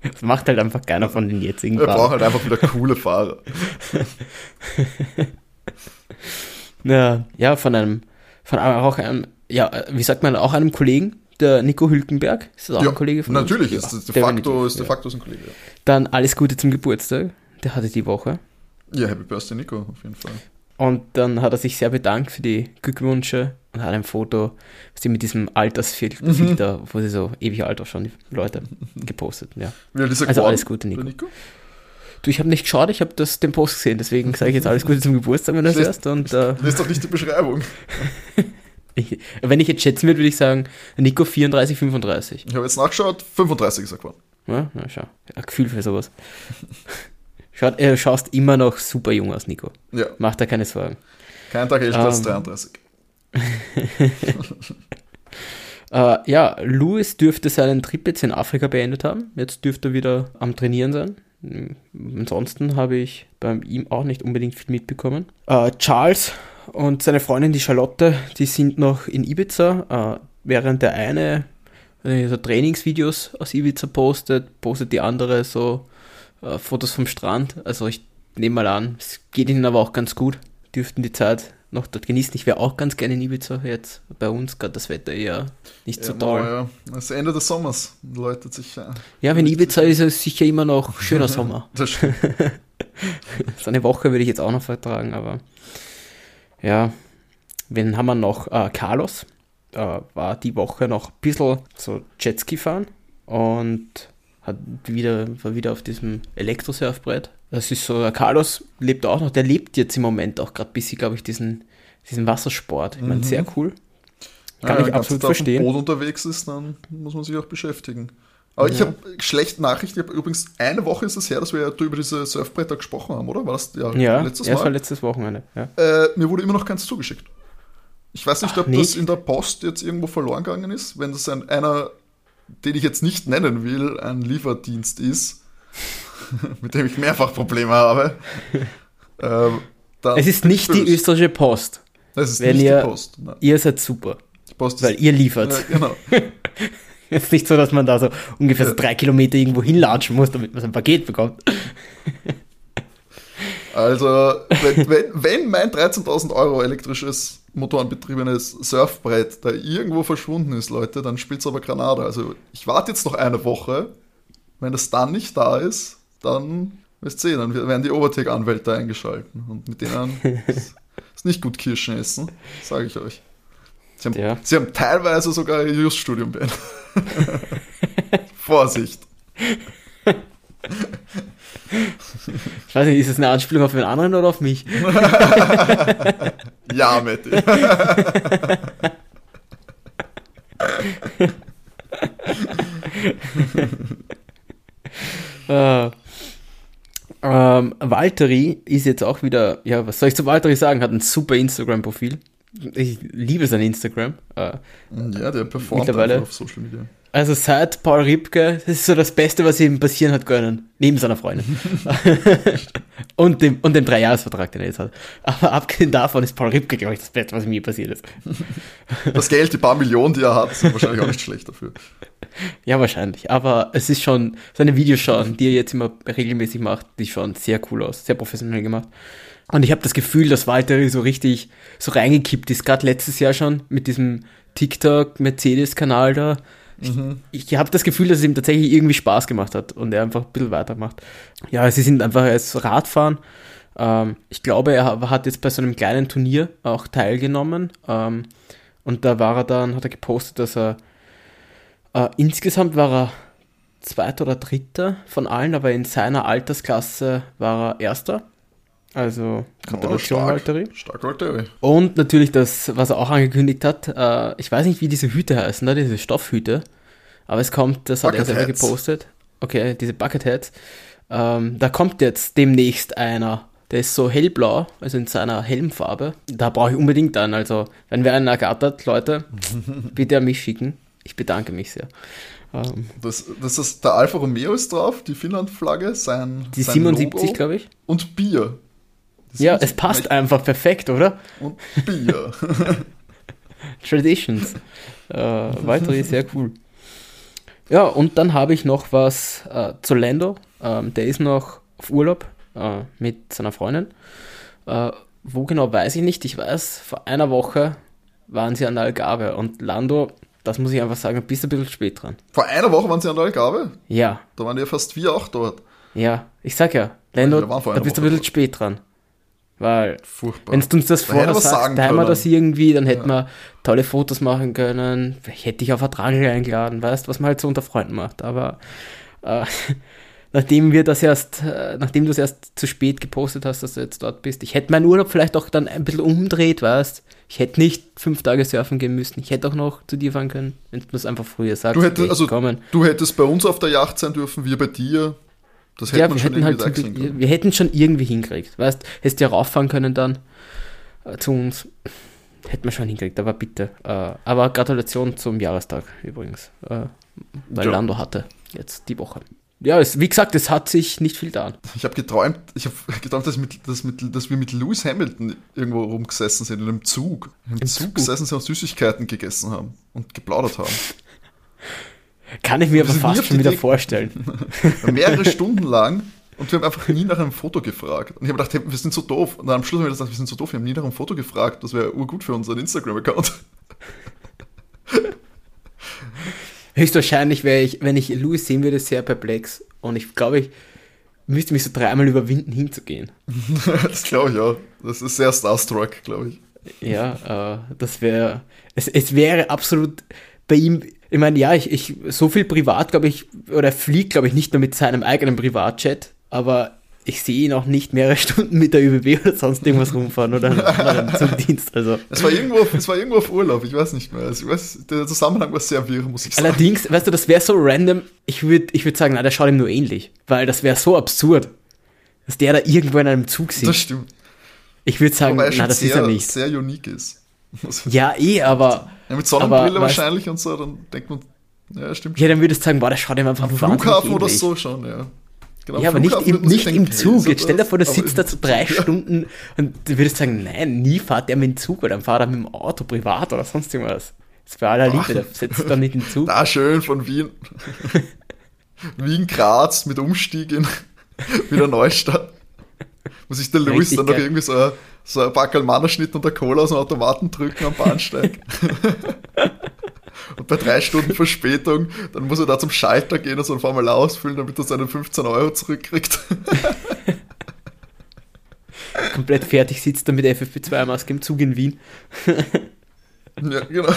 Das macht halt einfach keiner von den jetzigen Fahrern. Wir brauchen halt einfach wieder coole Fahrer. ja, ja, von einem, von auch einem ja, wie sagt man, auch einem Kollegen, der Nico Hülkenberg, ist das auch Ja, ein Kollege von natürlich, uns? ist das de facto, ist de ja. facto ein Kollege. Dann alles Gute zum Geburtstag, der hatte die Woche. Ja, Happy Birthday, Nico, auf jeden Fall. Und dann hat er sich sehr bedankt für die Glückwünsche und hat ein Foto, was sie mit diesem Altersfilter, wo sie so ewig alt ausschauen, die Leute, gepostet. Ja. Ist Also geworden, alles Gute, Nico. Nico? Du, ich habe nicht geschaut, ich habe den Post gesehen, deswegen sage ich jetzt alles Gute zum Geburtstag, wenn du das hörst. Und äh, Lest doch nicht die Beschreibung. ich, wenn ich jetzt schätzen würde, würde ich sagen, Nico 34, 35. Ich habe jetzt nachgeschaut, 35 ist er geworden. Ja, na schau. Ein Gefühl für sowas. Schaut, äh, schaust immer noch super jung aus, Nico. Ja, Mach da keine Sorgen. kein Tag älter als Ähm, 33. Äh, ja, Louis dürfte seinen Trip jetzt in Afrika beendet haben. Jetzt dürfte er wieder am Trainieren sein. Ansonsten habe ich bei ihm auch nicht unbedingt viel mitbekommen. Äh, Charles und seine Freundin, die Charlotte, die sind noch in Ibiza, äh, während der eine äh, so Trainingsvideos aus Ibiza postet, postet die andere so äh, Fotos vom Strand. Also ich nehme mal an, es geht ihnen aber auch ganz gut. Dürften die Zeit noch dort genießen. Ich wäre auch ganz gerne in Ibiza jetzt. Bei uns gerade das Wetter eher nicht so ja, toll. Ja, das ist Ende des Sommers. Läutet sich. Ja, Ja, wenn Ibiza ist es sicher immer noch schöner Sommer. So eine Woche würde ich jetzt auch noch vertragen, aber ja. Wen haben wir noch? Äh, Carlos äh, war die Woche noch ein bisschen so Jetski fahren und hat wieder, war wieder auf diesem Elektrosurfbrett. Das ist so, der Carlos lebt auch noch, der lebt jetzt im Moment auch gerade ein bisschen, glaube ich, diesen, diesen Wassersport. Ich meine, Mhm. sehr cool. Kann Ja, ich wenn man absolut ganz auf dem verstehen. Boot unterwegs ist, dann muss man sich auch beschäftigen. Aber ich Ja. habe schlechte Nachrichten. Ich habe übrigens eine Woche ist es her, dass wir ja über diese Surfbretter gesprochen haben, oder? War das ja, Ja, letztes ja, es war Mal? letztes Wochenende. Ja. Äh, mir wurde immer noch keins zugeschickt. Ich weiß nicht, Ach, ob nicht? das in der Post jetzt irgendwo verloren gegangen ist. Wenn das ein, einer, den ich jetzt nicht nennen will, ein Lieferdienst ist, mit dem ich mehrfach Probleme habe. ähm, Es ist nicht die österreichische Post. Es ist wenn nicht ihr- die Post. Nein, Ihr seid super, Post weil ihr liefert. ja, genau. Es ist nicht so, dass man da so ungefähr so drei Kilometer irgendwo hinlatschen muss, damit man sein Paket bekommt. Also, wenn, wenn, wenn mein 13.000 Euro elektrisches motorenbetriebenes Surfbrett da irgendwo verschwunden ist, Leute, dann spielt's aber Granada. Also, ich warte jetzt noch eine Woche. Wenn es dann nicht da ist, dann, wisst ihr, dann werden die Overtake-Anwälte eingeschalten. Und mit denen ist, ist nicht gut Kirschen essen, sage ich euch. Sie haben, Ja. sie haben teilweise sogar ihr Just-Studium beendet. Vorsicht. Ich weiß nicht, ist es eine Anspielung auf den anderen oder auf mich? Ja, Matti. Äh, ähm, Valtteri ist jetzt auch wieder, ja, was soll ich zu Valtteri sagen? Hat ein super Instagram-Profil. Ich liebe sein Instagram. Äh, Ja, der performt Mittlerweile- auf Social Media. Also seit Paul Ripke, das ist so das Beste, was ihm passieren hat können, neben seiner Freundin. und, dem, und dem Dreijahresvertrag, den er jetzt hat. Aber abgesehen davon ist Paul Ripke, glaube ich, das Beste, was mir passiert ist. Das Geld, die paar Millionen, die er hat, sind wahrscheinlich auch nicht schlecht dafür. Ja, wahrscheinlich. Aber es ist schon, seine Videos schauen, die er jetzt immer regelmäßig macht, die schauen sehr cool aus, sehr professionell gemacht. Und ich habe das Gefühl, dass Walter so richtig so reingekippt ist, gerade letztes Jahr schon mit diesem TikTok-Mercedes-Kanal da. Mhm. Ich habe das Gefühl, dass es ihm tatsächlich irgendwie Spaß gemacht hat und er einfach ein bisschen weitermacht. Ja, sie sind einfach als Radfahren. Ähm, ich glaube, er ha- hat jetzt bei so einem kleinen Turnier auch teilgenommen. Ähm, und da war er dann, hat er gepostet, dass er äh, insgesamt war er Zweiter oder Dritter von allen, aber in seiner Altersklasse war er Erster. Also Gratulation, Oh. Valtteri. Stark, Valtteri. Und natürlich das, was er auch angekündigt hat, äh, ich weiß nicht, wie diese Hüte heißen, ne? diese Stoffhüte, aber es kommt, das hat er selber Bucketheads. gepostet. Okay, diese Bucketheads. Ähm, da kommt jetzt demnächst einer, der ist so hellblau, also in seiner Helmfarbe. Da brauche ich unbedingt einen. Also, wenn wer einen ergattert, Leute, bitte an mich schicken. Ich bedanke mich sehr. Ähm, Das, das ist, der Alfa Romeo ist drauf, die Finnland-Flagge, sein, die sein 77, Logo glaube ich. und Bier. Die Ja, 77 es passt einfach perfekt, oder? Und Bier. Traditions. äh, weitere sehr cool. Ja, und dann habe ich noch was äh, zu Lando. Ähm, der ist noch auf Urlaub äh, mit seiner Freundin. Äh, wo genau weiß ich nicht. Ich weiß, vor einer Woche waren sie an der Algarve und Lando, das muss ich einfach sagen, bist ein bisschen spät dran. Vor einer Woche waren sie an der Gabe. Ja, Da waren ja fast wir auch dort. ja. Ich sag ja, Lando, da bist du ein bisschen spät dran. Weil, wenn du uns das vorher er sagst, sagen da haben wir das irgendwie, dann hätten wir tolle Fotos machen können. Ich hätte dich auf eine Trangel eingeladen, weißt was man halt so unter Freunden macht. Aber äh, nachdem wir das erst, äh, nachdem du es erst zu spät gepostet hast, dass du jetzt dort bist, ich hätte meinen Urlaub vielleicht auch dann ein bisschen umdreht, weißt Ich hätte nicht fünf Tage surfen gehen müssen. Ich hätte auch noch zu dir fahren können, wenn du es einfach früher sagst. Du hättest, also, kommen. du hättest bei uns auf der Yacht sein dürfen, wir bei dir. Das hätte Ja, man wir schon hätten, halt zum wir hätten schon irgendwie hingekriegt. Weißt hättest ja rauffahren können dann äh, zu uns. Hätten wir schon hingekriegt, aber bitte. Äh, aber Gratulation zum Jahrestag übrigens. Äh, weil Ja. Lando hatte jetzt die Woche. Ja, es, wie gesagt, es hat sich nicht viel getan. Ich habe geträumt, ich habe geträumt, dass, mit, dass, mit, dass wir mit Lewis Hamilton irgendwo rumgesessen sind, in einem Zug. Im, Zug, Zug? gesessen sind und Süßigkeiten gegessen haben und geplaudert haben. Kann ich mir aber fast schon wieder vorstellen. Mehrere Stunden lang und wir haben einfach nie nach einem Foto gefragt. Und ich habe gedacht, hey, wir sind so doof. Und dann am Schluss haben wir gesagt, wir sind so doof, wir haben nie nach einem Foto gefragt. Das wäre urgut für unseren Instagram-Account. Höchstwahrscheinlich wäre ich, wenn ich Louis sehen würde, sehr perplex. Und ich glaube, ich müsste mich so dreimal überwinden, hinzugehen. das glaube ich auch. Das ist sehr starstruck, glaube ich. Ja, äh, das wäre, es, es wäre absolut bei ihm, ich meine, ja, ich, ich, so viel privat, glaube ich, oder er fliegt, glaube ich, nicht nur mit seinem eigenen Privatjet, aber ich sehe ihn auch nicht mehrere Stunden mit der ÖBB oder sonst irgendwas rumfahren oder, zum Dienst, also. Es war, irgendwo auf, es war irgendwo auf Urlaub, ich weiß nicht mehr. Also ich weiß, der Zusammenhang war sehr wirr, muss ich sagen. Allerdings, weißt du, das wäre so random, ich würde ich würd sagen, na, der schaut ihm nur ähnlich, weil das wäre so absurd, dass der da irgendwo in einem Zug das sitzt. stimmt. Ich würde sagen, na, das sehr, ist er nicht. sehr unique ist. Also, Ja, eh, aber, ja, mit Sonnenbrille aber, weißt- wahrscheinlich und so, dann denkt man, ja, stimmt. ja, dann würdest du sagen, boah, der schaut ihm einfach Am Flughafen oder so schon, ja. Genau, Ja, aber nicht im, nicht im denken, Zug. Jetzt stell dir vor, der Aber sitzt im da zu drei ja. Stunden und du würdest sagen, nein, nie fahrt er mit dem Zug oder dann fahrt er mit dem Auto privat oder sonst irgendwas. Das ist für aller Liebe, der setzt dann nicht in den Zug. Da schön von Wien. Wien, Graz mit Umstieg in wieder Neustadt. Muss sich der Louis dann noch irgendwie so so ein Backel Mannerschnitt und der Cola aus dem Automaten drücken am Bahnsteig. und bei drei Stunden Verspätung, dann muss er da zum Schalter gehen und so ein Formular ausfüllen, damit er seine 15 Euro zurückkriegt. Komplett fertig sitzt er mit FFP2-Maske im Zug in Wien. ja, genau.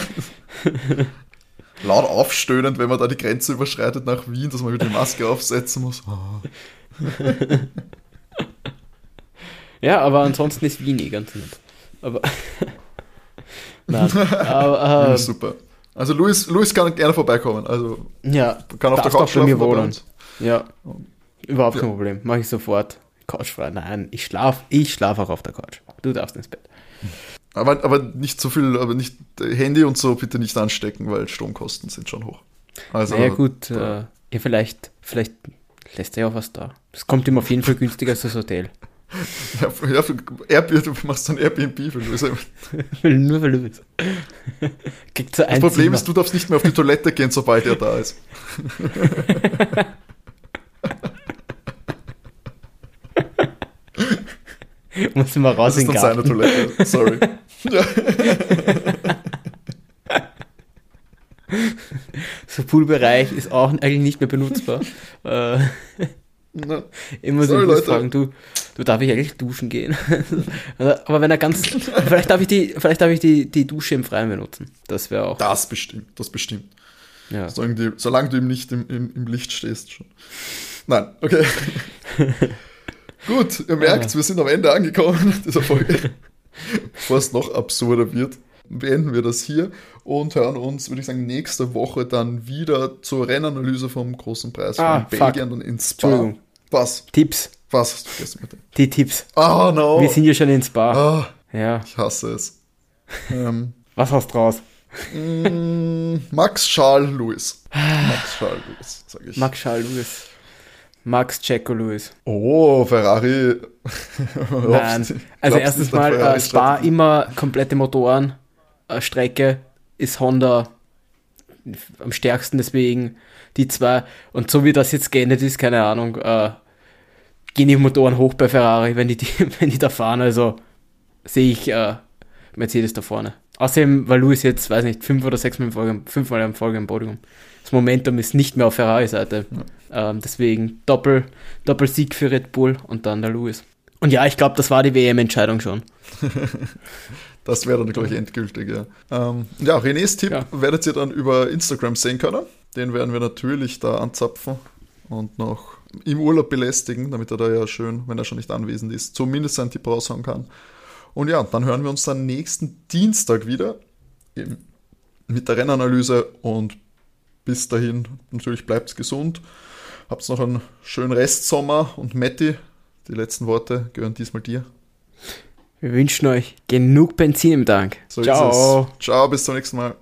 Laut aufstöhnend, wenn man da die Grenze überschreitet nach Wien, dass man wieder die Maske aufsetzen muss. Ja, aber ansonsten ist Wien eh ganz nett. Aber. Nein. aber, Ja, äh, super. Also Luis, Luis kann gerne vorbeikommen. Also ja, kann auf der Couch auch bei mir schlafen wohnen. Ja, überhaupt Ja. kein Problem. Mache ich sofort. Couchfrei. Nein, ich schlaf, ich schlaf auch auf der Couch. Du darfst ins Bett. Aber, aber nicht so viel, aber nicht Handy und so bitte nicht anstecken, weil Stromkosten sind schon hoch. Also, naja, gut, äh, ja, vielleicht, vielleicht lässt er ja auch was da. Das kommt ihm auf jeden Fall günstiger als das Hotel. Ja, für Airbnb, du machst ein Airbnb für. Das Nur. Kriegt so ein Problem ist, du darfst nicht mehr auf die Toilette gehen, sobald er da ist. Muss immer raus Das in ist den dann seine. Toilette. Sorry. Ja. So Poolbereich ist auch eigentlich nicht mehr benutzbar. Na, Sorry, ihn kurz Leute. fragen, du, du darf ich eigentlich duschen gehen? Aber wenn er ganz, vielleicht darf ich die, vielleicht darf ich die, die Dusche im Freien benutzen. Das wäre auch, Das bestimmt, das bestimmt. ja. Solange, die, solange du ihm nicht im, im, im Licht stehst schon. Nein, okay. Gut, ihr merkt, wir sind am Ende angekommen dieser Folge. Bevor es noch absurder wird, beenden wir das hier und hören uns, würde ich sagen, nächste Woche dann wieder zur Rennanalyse vom großen Preis Ah, von fuck. Belgien und in Spa. Entschuldigung. Was? Tipps, Was hast du vergessen bitte? die Tipps. Oh no! Wir sind ja schon ins Bar. Ah, Ja, ich hasse es. ähm, was hast du raus? mm, Max Charles Lewis. Max Charles Lewis, sage ich. Max Charles Lewis. Max Checo Lewis. Oh, Ferrari. Nein. Also erstens mal, äh, Spa immer komplette Motoren. Äh, Strecke ist Honda am stärksten deswegen. Die zwei. Und so wie das jetzt geendet ist, keine Ahnung, äh, gehen die Motoren hoch bei Ferrari, wenn die, die, wenn die da fahren. Also sehe ich äh, Mercedes da vorne. Außerdem war Lewis jetzt, weiß nicht, fünf oder sechs Mal in Folge, fünfmal in Folge im Podium. Das Momentum ist nicht mehr auf Ferrari-Seite. Ja. Ähm, deswegen Doppel, Doppelsieg für Red Bull und dann der Lewis. Und ja, ich glaube, das war die WM-Entscheidung schon. das wäre dann, glaube ich, endgültig, ja. Ähm, ja, Renés Tipp ja. werdet ihr dann über Instagram sehen können. Den werden wir natürlich da anzapfen und noch im Urlaub belästigen, damit er da ja schön, wenn er schon nicht anwesend ist, zumindest seinen Tipp raushauen kann. Und ja, dann hören wir uns dann nächsten Dienstag wieder mit der Rennanalyse und bis dahin natürlich bleibt gesund. Habt noch einen schönen Restsommer und Matti, die letzten Worte gehören diesmal dir. Wir wünschen euch genug Benzin im Tank. So Ciao. Ciao, bis zum nächsten Mal.